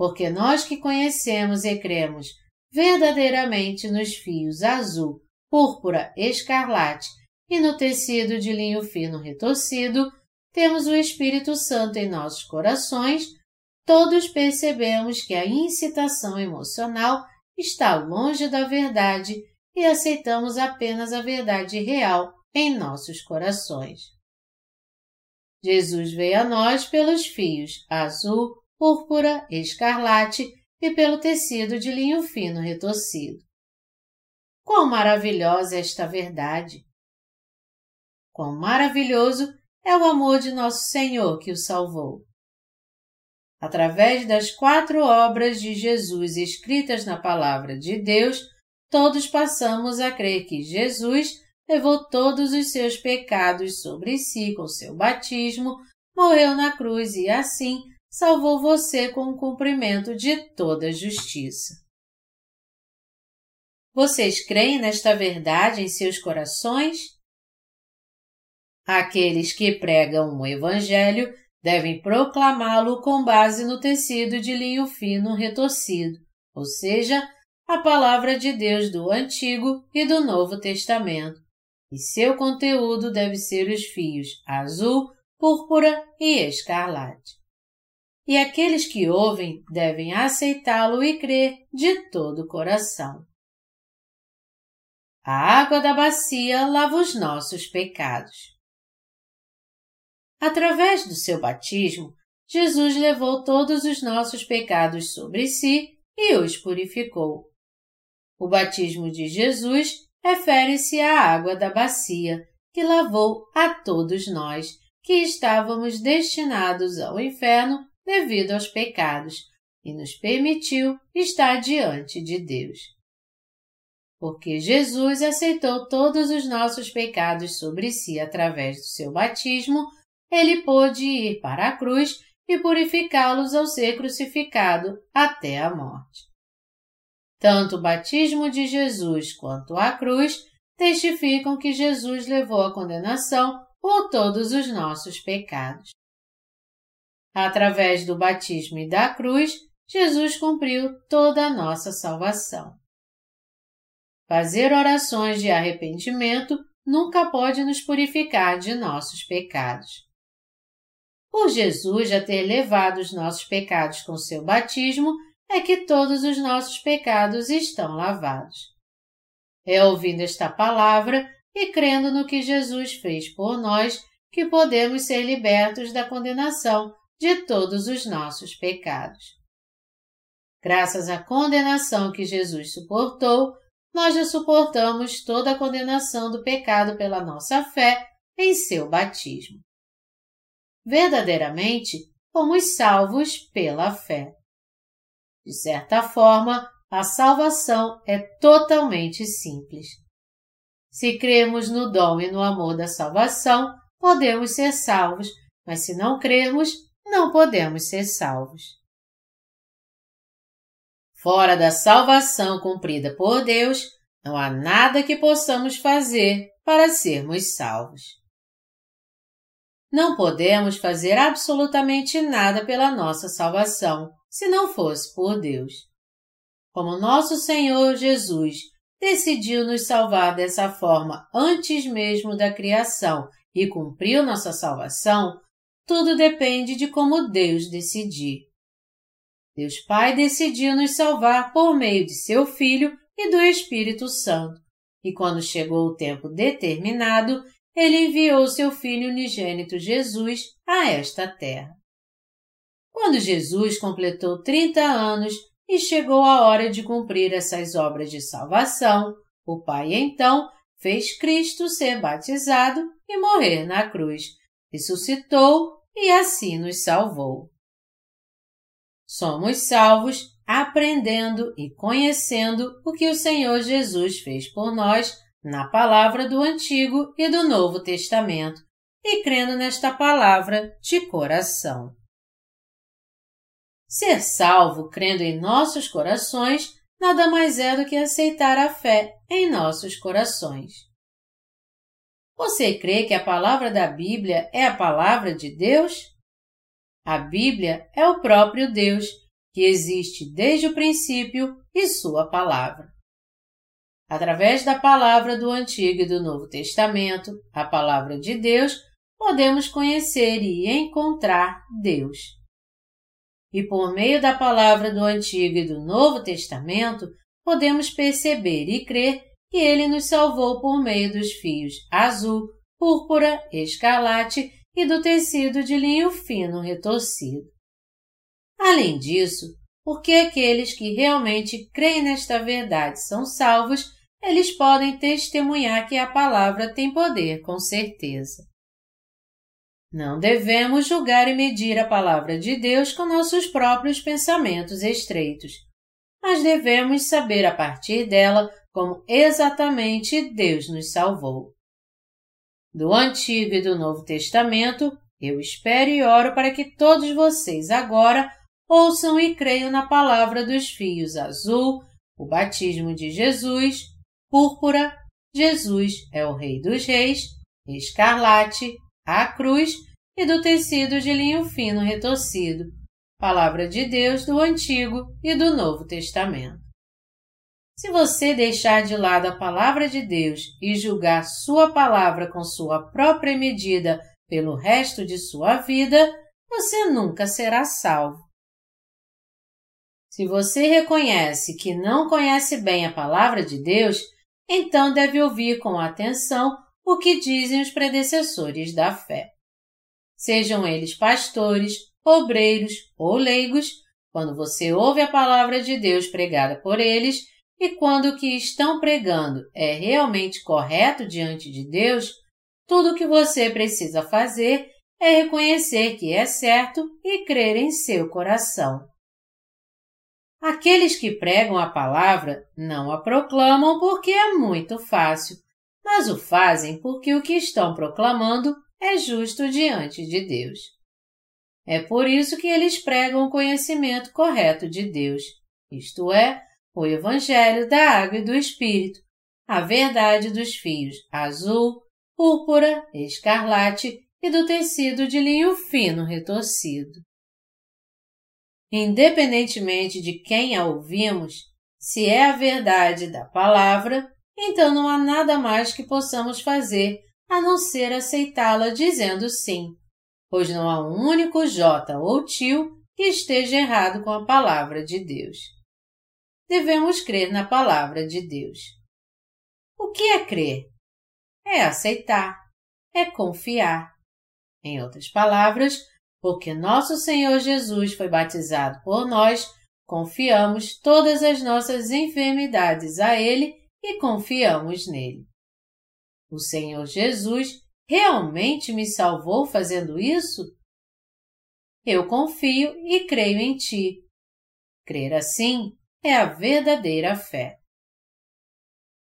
porque nós que conhecemos e cremos verdadeiramente nos fios azul, púrpura, escarlate e no tecido de linho fino retorcido, temos o Espírito Santo em nossos corações, todos percebemos que a incitação emocional está longe da verdade e aceitamos apenas a verdade real em nossos corações. Jesus veio a nós pelos fios azul, púrpura, escarlate e pelo tecido de linho fino retorcido. Quão maravilhosa é esta verdade! Quão maravilhoso é o amor de nosso Senhor que o salvou! Através das quatro obras de Jesus escritas na Palavra de Deus, todos passamos a crer que Jesus levou todos os seus pecados sobre si com seu batismo, morreu na cruz e assim salvou você com o cumprimento de toda a justiça. Vocês creem nesta verdade em seus corações? Aqueles que pregam o Evangelho devem proclamá-lo com base no tecido de linho fino retorcido, ou seja, a palavra de Deus do Antigo e do Novo Testamento, e seu conteúdo deve ser os fios azul, púrpura e escarlate. E aqueles que ouvem devem aceitá-lo e crer de todo o coração. A água da bacia lava os nossos pecados. Através do seu batismo, Jesus levou todos os nossos pecados sobre si e os purificou. O batismo de Jesus refere-se à água da bacia que lavou a todos nós que estávamos destinados ao inferno devido aos pecados e nos permitiu estar diante de Deus. Porque Jesus aceitou todos os nossos pecados sobre si através do seu batismo, ele pôde ir para a cruz e purificá-los ao ser crucificado até a morte. Tanto o batismo de Jesus quanto a cruz testificam que Jesus levou a condenação por todos os nossos pecados. Através do batismo e da cruz, Jesus cumpriu toda a nossa salvação. Fazer orações de arrependimento nunca pode nos purificar de nossos pecados. Por Jesus já ter levado os nossos pecados com seu batismo, é que todos os nossos pecados estão lavados. É ouvindo esta palavra e crendo no que Jesus fez por nós que podemos ser libertos da condenação de todos os nossos pecados. Graças à condenação que Jesus suportou, nós já suportamos toda a condenação do pecado pela nossa fé em seu batismo. Verdadeiramente, fomos salvos pela fé. De certa forma, a salvação é totalmente simples. Se cremos no dom e no amor da salvação, podemos ser salvos, mas se não crermos, não podemos ser salvos. Fora da salvação cumprida por Deus, não há nada que possamos fazer para sermos salvos. Não podemos fazer absolutamente nada pela nossa salvação, se não fosse por Deus. Como nosso Senhor Jesus decidiu nos salvar dessa forma antes mesmo da criação e cumpriu nossa salvação, tudo depende de como Deus decidir. Deus Pai decidiu nos salvar por meio de seu Filho e do Espírito Santo, e quando chegou o tempo determinado, ele enviou seu Filho unigênito Jesus a esta terra. Quando Jesus completou 30 anos e chegou a hora de cumprir essas obras de salvação, o Pai então fez Cristo ser batizado e morrer na cruz, ressuscitou e assim nos salvou. Somos salvos aprendendo e conhecendo o que o Senhor Jesus fez por nós na palavra do Antigo e do Novo Testamento e crendo nesta palavra de coração. Ser salvo crendo em nossos corações nada mais é do que aceitar a fé em nossos corações. Você crê que a palavra da Bíblia é a palavra de Deus? A Bíblia é o próprio Deus, que existe desde o princípio e sua palavra. Através da palavra do Antigo e do Novo Testamento, a palavra de Deus, podemos conhecer e encontrar Deus. E por meio da palavra do Antigo e do Novo Testamento, podemos perceber e crer que ele nos salvou por meio dos fios azul, púrpura, escarlate e do tecido de linho fino retorcido. Além disso, porque aqueles que realmente creem nesta verdade são salvos, eles podem testemunhar que a palavra tem poder com certeza. Não devemos julgar e medir a palavra de Deus com nossos próprios pensamentos estreitos, mas devemos saber a partir dela como exatamente Deus nos salvou. Do Antigo e do Novo Testamento, eu espero e oro para que todos vocês agora ouçam e creiam na palavra dos fios azul, o batismo de Jesus, púrpura, Jesus é o Rei dos Reis, escarlate, a cruz e do tecido de linho fino retorcido, palavra de Deus do Antigo e do Novo Testamento. Se você deixar de lado a palavra de Deus e julgar sua palavra com sua própria medida pelo resto de sua vida, você nunca será salvo. Se você reconhece que não conhece bem a palavra de Deus, então deve ouvir com atenção o que dizem os predecessores da fé. Sejam eles pastores, obreiros ou leigos, quando você ouve a palavra de Deus pregada por eles e quando o que estão pregando é realmente correto diante de Deus, tudo o que você precisa fazer é reconhecer que é certo e crer em seu coração. Aqueles que pregam a palavra não a proclamam porque é muito fácil, mas o fazem porque o que estão proclamando é justo diante de Deus. É por isso que eles pregam o conhecimento correto de Deus, isto é, o Evangelho da Água e do Espírito, a verdade dos fios azul, púrpura, escarlate e do tecido de linho fino retorcido. Independentemente de quem a ouvimos, se é a verdade da palavra, então não há nada mais que possamos fazer a não ser aceitá-la dizendo sim, pois não há um único J ou tio que esteja errado com a palavra de Deus. Devemos crer na palavra de Deus. O que é crer? É aceitar, é confiar. Em outras palavras, porque nosso Senhor Jesus foi batizado por nós, confiamos todas as nossas enfermidades a Ele e confiamos nele. O Senhor Jesus realmente me salvou fazendo isso? Eu confio e creio em Ti. Crer assim é a verdadeira fé.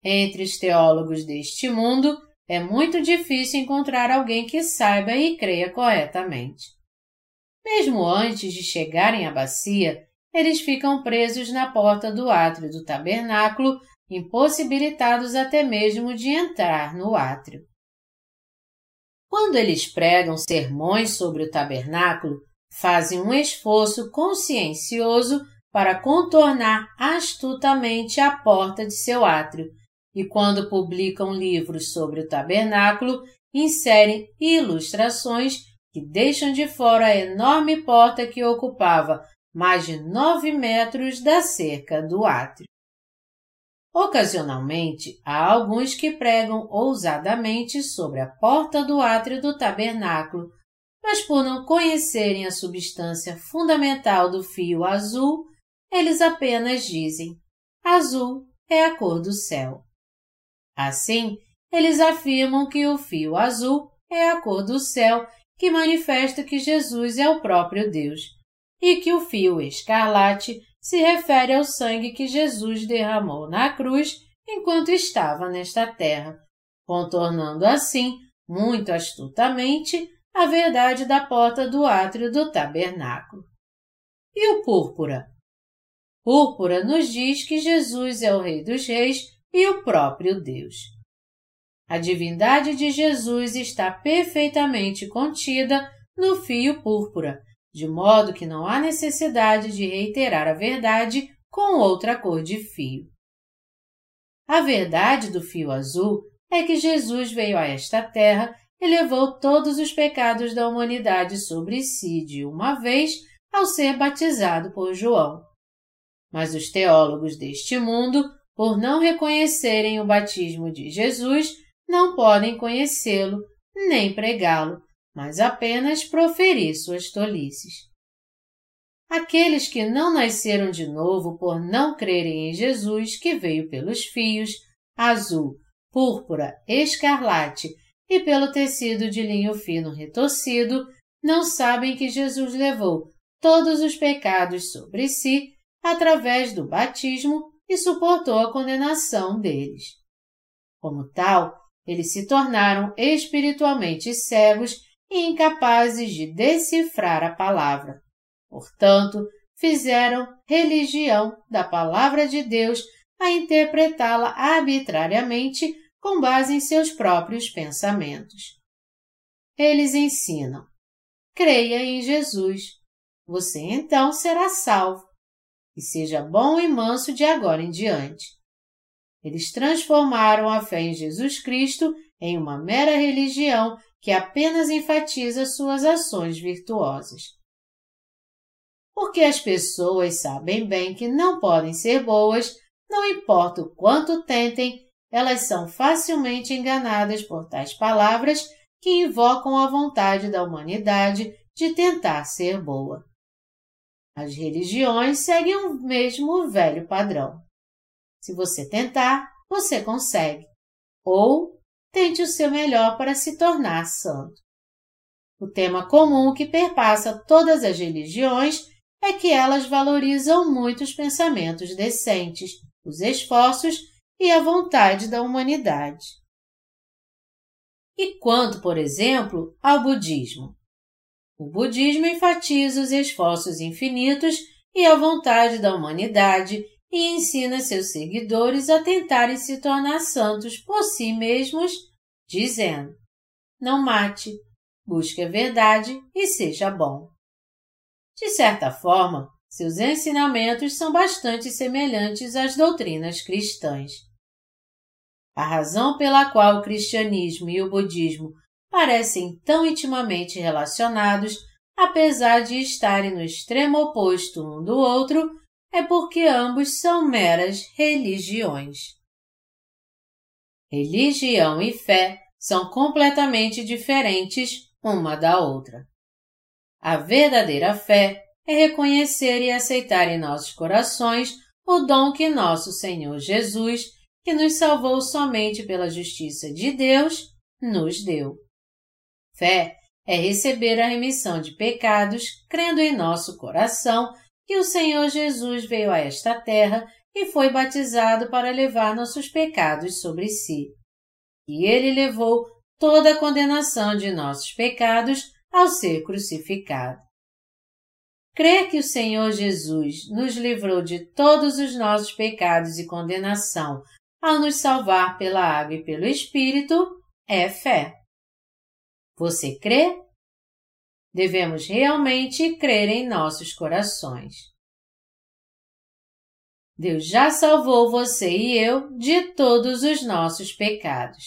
Entre os teólogos deste mundo, é muito difícil encontrar alguém que saiba e creia corretamente. Mesmo antes de chegarem à bacia, eles ficam presos na porta do átrio do tabernáculo, impossibilitados até mesmo de entrar no átrio. Quando eles pregam sermões sobre o tabernáculo, fazem um esforço consciencioso para contornar astutamente a porta de seu átrio, e quando publicam livros sobre o tabernáculo, inserem ilustrações que deixam de fora a enorme porta que ocupava mais de nove metros da cerca do átrio. Ocasionalmente, há alguns que pregam ousadamente sobre a porta do átrio do tabernáculo, mas por não conhecerem a substância fundamental do fio azul, eles apenas dizem: azul é a cor do céu. Assim, eles afirmam que o fio azul é a cor do céu que manifesta que Jesus é o próprio Deus, e que o fio escarlate se refere ao sangue que Jesus derramou na cruz enquanto estava nesta terra, contornando assim, muito astutamente, a verdade da porta do átrio do tabernáculo. E o púrpura? Púrpura nos diz que Jesus é o Rei dos Reis e o próprio Deus. A divindade de Jesus está perfeitamente contida no fio púrpura, de modo que não há necessidade de reiterar a verdade com outra cor de fio. A verdade do fio azul é que Jesus veio a esta terra e levou todos os pecados da humanidade sobre si de uma vez ao ser batizado por João. Mas os teólogos deste mundo, por não reconhecerem o batismo de Jesus, não podem conhecê-lo nem pregá-lo, mas apenas proferir suas tolices. Aqueles que não nasceram de novo por não crerem em Jesus que veio pelos fios, azul, púrpura, escarlate e pelo tecido de linho fino retorcido, não sabem que Jesus levou todos os pecados sobre si através do batismo e suportou a condenação deles. Como tal, eles se tornaram espiritualmente cegos e incapazes de decifrar a palavra. Portanto, fizeram religião da palavra de Deus a interpretá-la arbitrariamente com base em seus próprios pensamentos. Eles ensinam: creia em Jesus, você então será salvo, e seja bom e manso de agora em diante. Eles transformaram a fé em Jesus Cristo em uma mera religião que apenas enfatiza suas ações virtuosas. Porque as pessoas sabem bem que não podem ser boas, não importa o quanto tentem, elas são facilmente enganadas por tais palavras que invocam a vontade da humanidade de tentar ser boa. As religiões seguem o mesmo velho padrão. Se você tentar, você consegue. Ou tente o seu melhor para se tornar santo. O tema comum que perpassa todas as religiões é que elas valorizam muito os pensamentos decentes, os esforços e a vontade da humanidade. E quanto, por exemplo, ao budismo? O budismo enfatiza os esforços infinitos e a vontade da humanidade e ensina seus seguidores a tentarem se tornar santos por si mesmos, dizendo: Não mate, busque a verdade e seja bom. De certa forma, seus ensinamentos são bastante semelhantes às doutrinas cristãs. A razão pela qual o cristianismo e o budismo parecem tão intimamente relacionados, apesar de estarem no extremo oposto um do outro, é porque ambos são meras religiões. Religião e fé são completamente diferentes uma da outra. A verdadeira fé é reconhecer e aceitar em nossos corações o dom que nosso Senhor Jesus, que nos salvou somente pela justiça de Deus, nos deu. Fé é receber a remissão de pecados, crendo em nosso coração que o Senhor Jesus veio a esta terra e foi batizado para levar nossos pecados sobre si. E ele levou toda a condenação de nossos pecados ao ser crucificado. Crer que o Senhor Jesus nos livrou de todos os nossos pecados e condenação ao nos salvar pela água e pelo Espírito é fé. Você crê? Devemos realmente crer em nossos corações. Deus já salvou você e eu de todos os nossos pecados.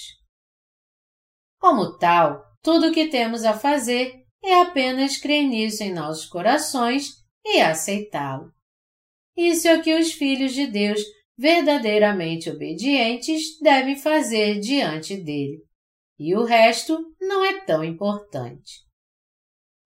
Como tal, tudo o que temos a fazer é apenas crer nisso em nossos corações e aceitá-lo. Isso é o que os filhos de Deus verdadeiramente obedientes devem fazer diante dele. E o resto não é tão importante.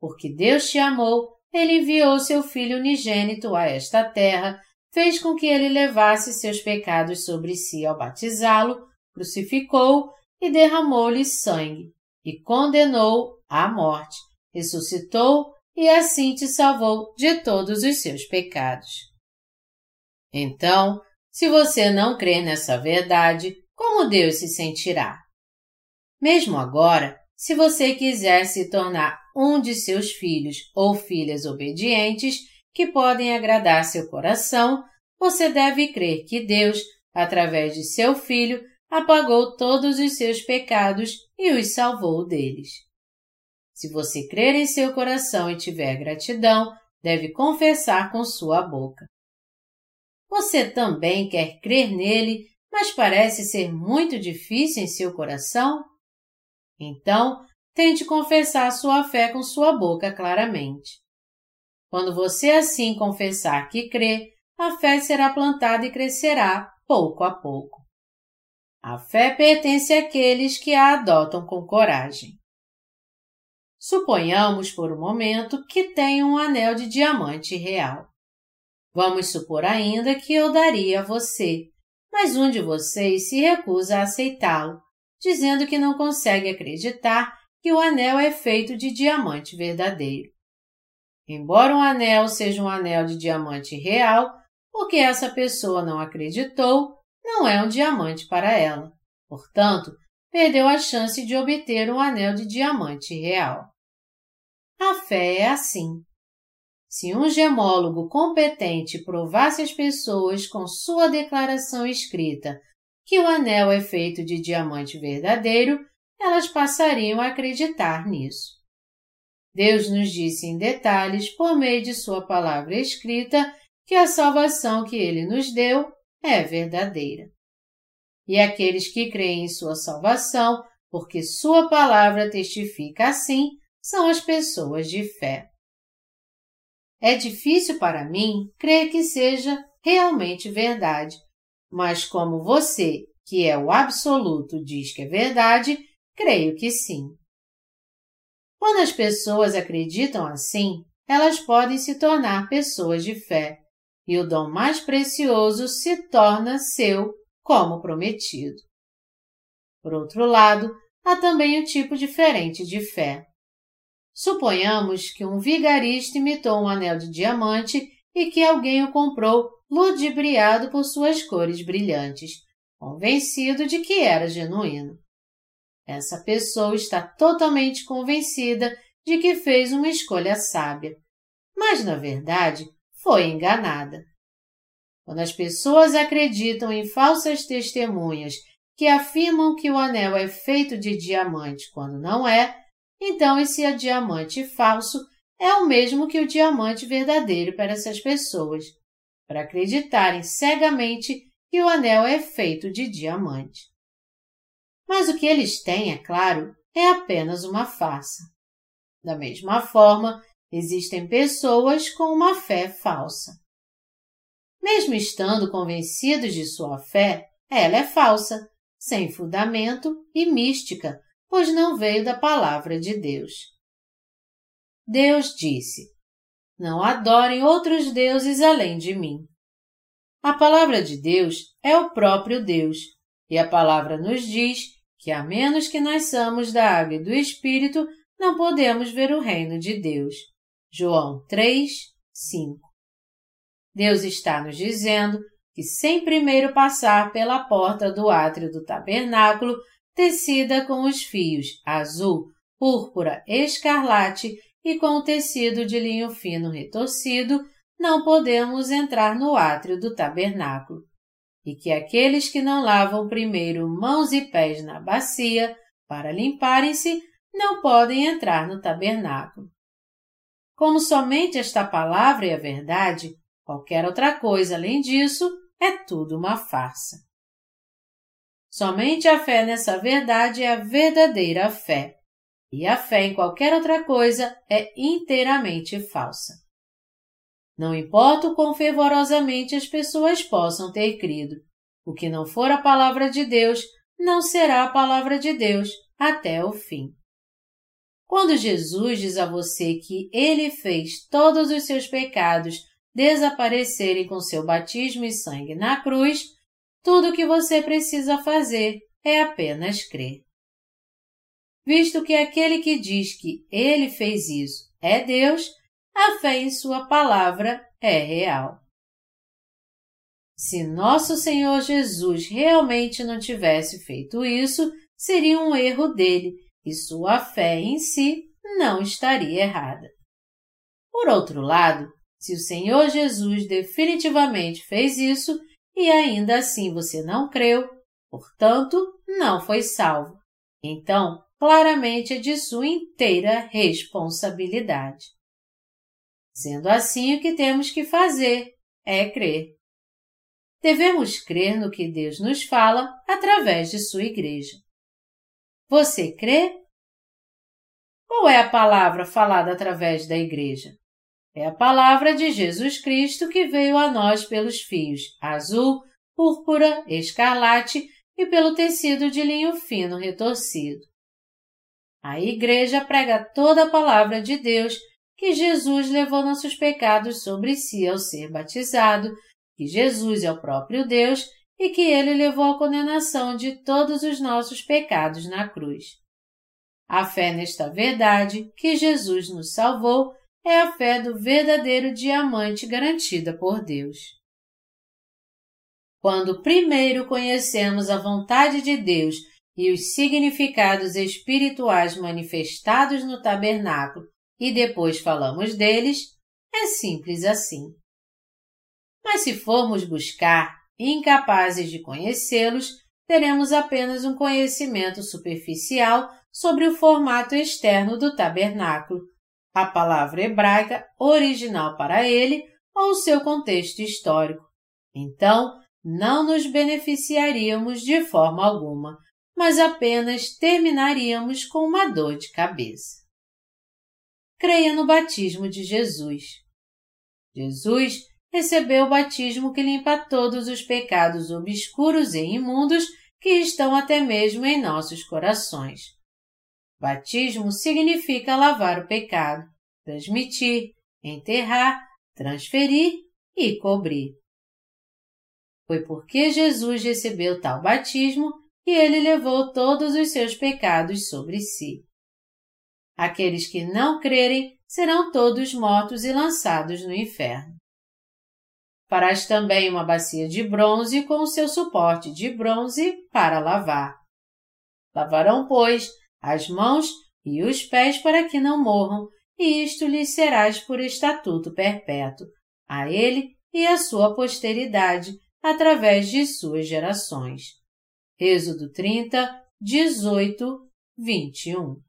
Porque Deus te amou, ele enviou seu Filho unigênito a esta terra, fez com que ele levasse seus pecados sobre si ao batizá-lo, crucificou e derramou-lhe sangue, e condenou à morte, ressuscitou e assim te salvou de todos os seus pecados. Então, se você não crê nessa verdade, como Deus se sentirá? Mesmo agora, se você quiser se tornar um de seus filhos ou filhas obedientes que podem agradar seu coração, você deve crer que Deus, através de seu filho, apagou todos os seus pecados e os salvou deles. Se você crer em seu coração e tiver gratidão, deve confessar com sua boca. Você também quer crer nele, mas parece ser muito difícil em seu coração? Então, tente confessar sua fé com sua boca claramente. Quando você assim confessar que crê, a fé será plantada e crescerá pouco a pouco. A fé pertence àqueles que a adotam com coragem. Suponhamos por um momento que tenho um anel de diamante real. Vamos supor ainda que eu daria a você, mas um de vocês se recusa a aceitá-lo, dizendo que não consegue acreditar que o anel é feito de diamante verdadeiro. Embora um anel seja um anel de diamante real, porque essa pessoa não acreditou, não é um diamante para ela. Portanto, perdeu a chance de obter um anel de diamante real. A fé é assim. Se um gemólogo competente provasse às pessoas com sua declaração escrita que o anel é feito de diamante verdadeiro, elas passariam a acreditar nisso. Deus nos disse em detalhes, por meio de Sua palavra escrita, que a salvação que Ele nos deu é verdadeira. e aqueles que creem em sua salvação, porque sua palavra testifica assim, são as pessoas de fé. É difícil para mim crer que seja realmente verdade, mas como você, que é o absoluto, diz que é verdade, creio que sim. Quando as pessoas acreditam assim, elas podem se tornar pessoas de fé, e o dom mais precioso se torna seu, como prometido. Por outro lado, há também um tipo diferente de fé. Suponhamos que um vigarista imitou um anel de diamante e que alguém o comprou ludibriado por suas cores brilhantes, convencido de que era genuíno. Essa pessoa está totalmente convencida de que fez uma escolha sábia, mas na verdade foi enganada. Quando as pessoas acreditam em falsas testemunhas que afirmam que o anel é feito de diamante quando não é, então esse diamante falso é o mesmo que o diamante verdadeiro para essas pessoas, para acreditarem cegamente que o anel é feito de diamante. Mas o que eles têm, é claro, é apenas uma farsa. Da mesma forma, existem pessoas com uma fé falsa. Mesmo estando convencidos de sua fé, ela é falsa, sem fundamento e mística, pois não veio da palavra de Deus. Deus disse: Não adorem outros deuses além de mim. A palavra de Deus é o próprio Deus, e a palavra nos diz que, a menos que nasçamos da água e do Espírito, não podemos ver o reino de Deus. João 3, 5. Deus está nos dizendo que, sem primeiro passar pela porta do átrio do tabernáculo, tecida com os fios azul, púrpura, escarlate e com o tecido de linho fino retorcido, não podemos entrar no átrio do tabernáculo, e que aqueles que não lavam primeiro mãos e pés na bacia para limparem-se não podem entrar no tabernáculo. Como somente esta palavra é a verdade, qualquer outra coisa além disso é tudo uma farsa. Somente a fé nessa verdade é a verdadeira fé, e a fé em qualquer outra coisa é inteiramente falsa. Não importa o quão fervorosamente as pessoas possam ter crido, o que não for a palavra de Deus não será a palavra de Deus até o fim. Quando Jesus diz a você que ele fez todos os seus pecados desaparecerem com seu batismo e sangue na cruz, tudo o que você precisa fazer é apenas crer. Visto que aquele que diz que ele fez isso é Deus, a fé em Sua palavra é real. Se nosso Senhor Jesus realmente não tivesse feito isso, seria um erro dele e sua fé em si não estaria errada. Por outro lado, se o Senhor Jesus definitivamente fez isso e ainda assim você não creu, portanto, não foi salvo, então claramente é de sua inteira responsabilidade. Sendo assim, o que temos que fazer é crer. Devemos crer no que Deus nos fala através de sua igreja. Você crê? Qual é a palavra falada através da Igreja? É a palavra de Jesus Cristo que veio a nós pelos fios azul, púrpura, escarlate e pelo tecido de linho fino retorcido. A Igreja prega toda a palavra de Deus que Jesus levou nossos pecados sobre si ao ser batizado, que Jesus é o próprio Deus e que ele levou a condenação de todos os nossos pecados na cruz. A fé nesta verdade, que Jesus nos salvou, é a fé do verdadeiro diamante garantida por Deus. Quando primeiro conhecemos a vontade de Deus e os significados espirituais manifestados no tabernáculo e depois falamos deles, é simples assim. Mas se formos buscar incapazes de conhecê-los, teremos apenas um conhecimento superficial sobre o formato externo do tabernáculo, a palavra hebraica original para ele ou seu contexto histórico. Então, não nos beneficiaríamos de forma alguma, mas apenas terminaríamos com uma dor de cabeça. Creia no batismo de Jesus. Jesus recebeu o batismo que limpa todos os pecados obscuros e imundos que estão até mesmo em nossos corações. Batismo significa lavar o pecado, transmitir, enterrar, transferir e cobrir. Foi porque Jesus recebeu tal batismo que ele levou todos os seus pecados sobre si. Aqueles que não crerem serão todos mortos e lançados no inferno. Farás também uma bacia de bronze com o seu suporte de bronze para lavar. Lavarão, pois, as mãos e os pés para que não morram, e isto lhes serás por estatuto perpétuo, a ele e à sua posteridade, através de suas gerações. Êxodo 30, 18, 21.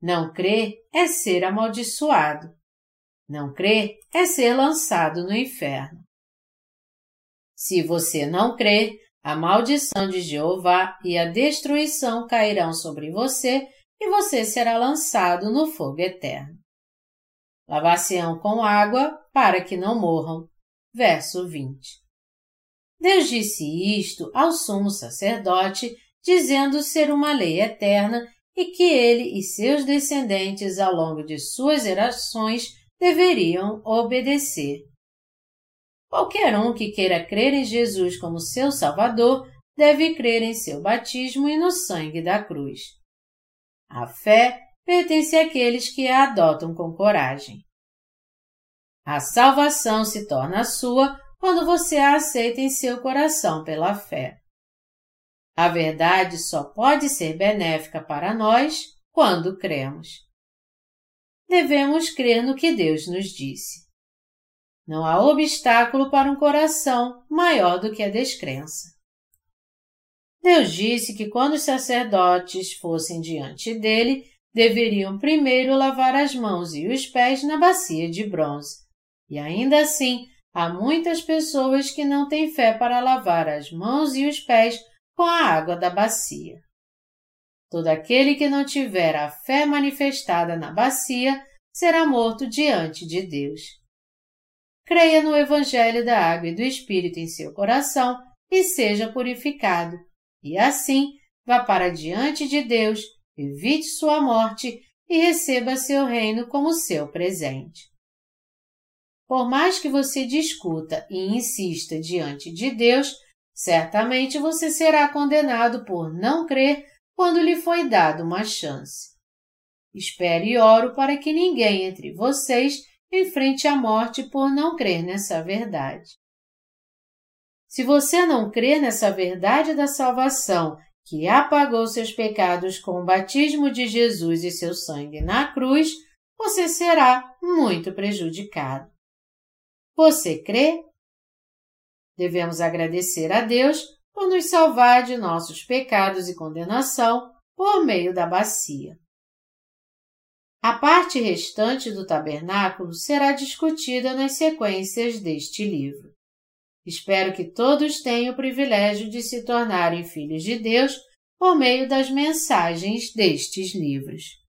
Não crer é ser amaldiçoado. Não crer é ser lançado no inferno. Se você não crer, a maldição de Jeová e a destruição cairão sobre você e você será lançado no fogo eterno. Lavar-se-ão com água para que não morram. Verso 20. Deus disse isto ao sumo sacerdote, dizendo ser uma lei eterna e que ele e seus descendentes ao longo de suas gerações deveriam obedecer. Qualquer um que queira crer em Jesus como seu Salvador deve crer em seu batismo e no sangue da cruz. A fé pertence àqueles que a adotam com coragem. A salvação se torna sua quando você a aceita em seu coração pela fé. A verdade só pode ser benéfica para nós quando cremos. Devemos crer no que Deus nos disse. Não há obstáculo para um coração maior do que a descrença. Deus disse que quando os sacerdotes fossem diante dele, deveriam primeiro lavar as mãos e os pés na bacia de bronze. E ainda assim, há muitas pessoas que não têm fé para lavar as mãos e os pés com a água da bacia. Todo aquele que não tiver a fé manifestada na bacia será morto diante de Deus creia no Evangelho da Água e do Espírito em seu coração e seja purificado, e assim vá para diante de Deus, evite sua morte e receba seu reino como seu presente. Por mais que você discuta e insista diante de Deus, certamente você será condenado por não crer quando lhe foi dado uma chance. Espere e oro para que ninguém entre vocês enfrente a morte por não crer nessa verdade. Se você não crê nessa verdade da salvação, que apagou seus pecados com o batismo de Jesus e seu sangue na cruz, você será muito prejudicado. Você crê? Devemos agradecer a Deus por nos salvar de nossos pecados e condenação por meio da bacia. A parte restante do tabernáculo será discutida nas sequências deste livro. Espero que todos tenham o privilégio de se tornarem filhos de Deus por meio das mensagens destes livros.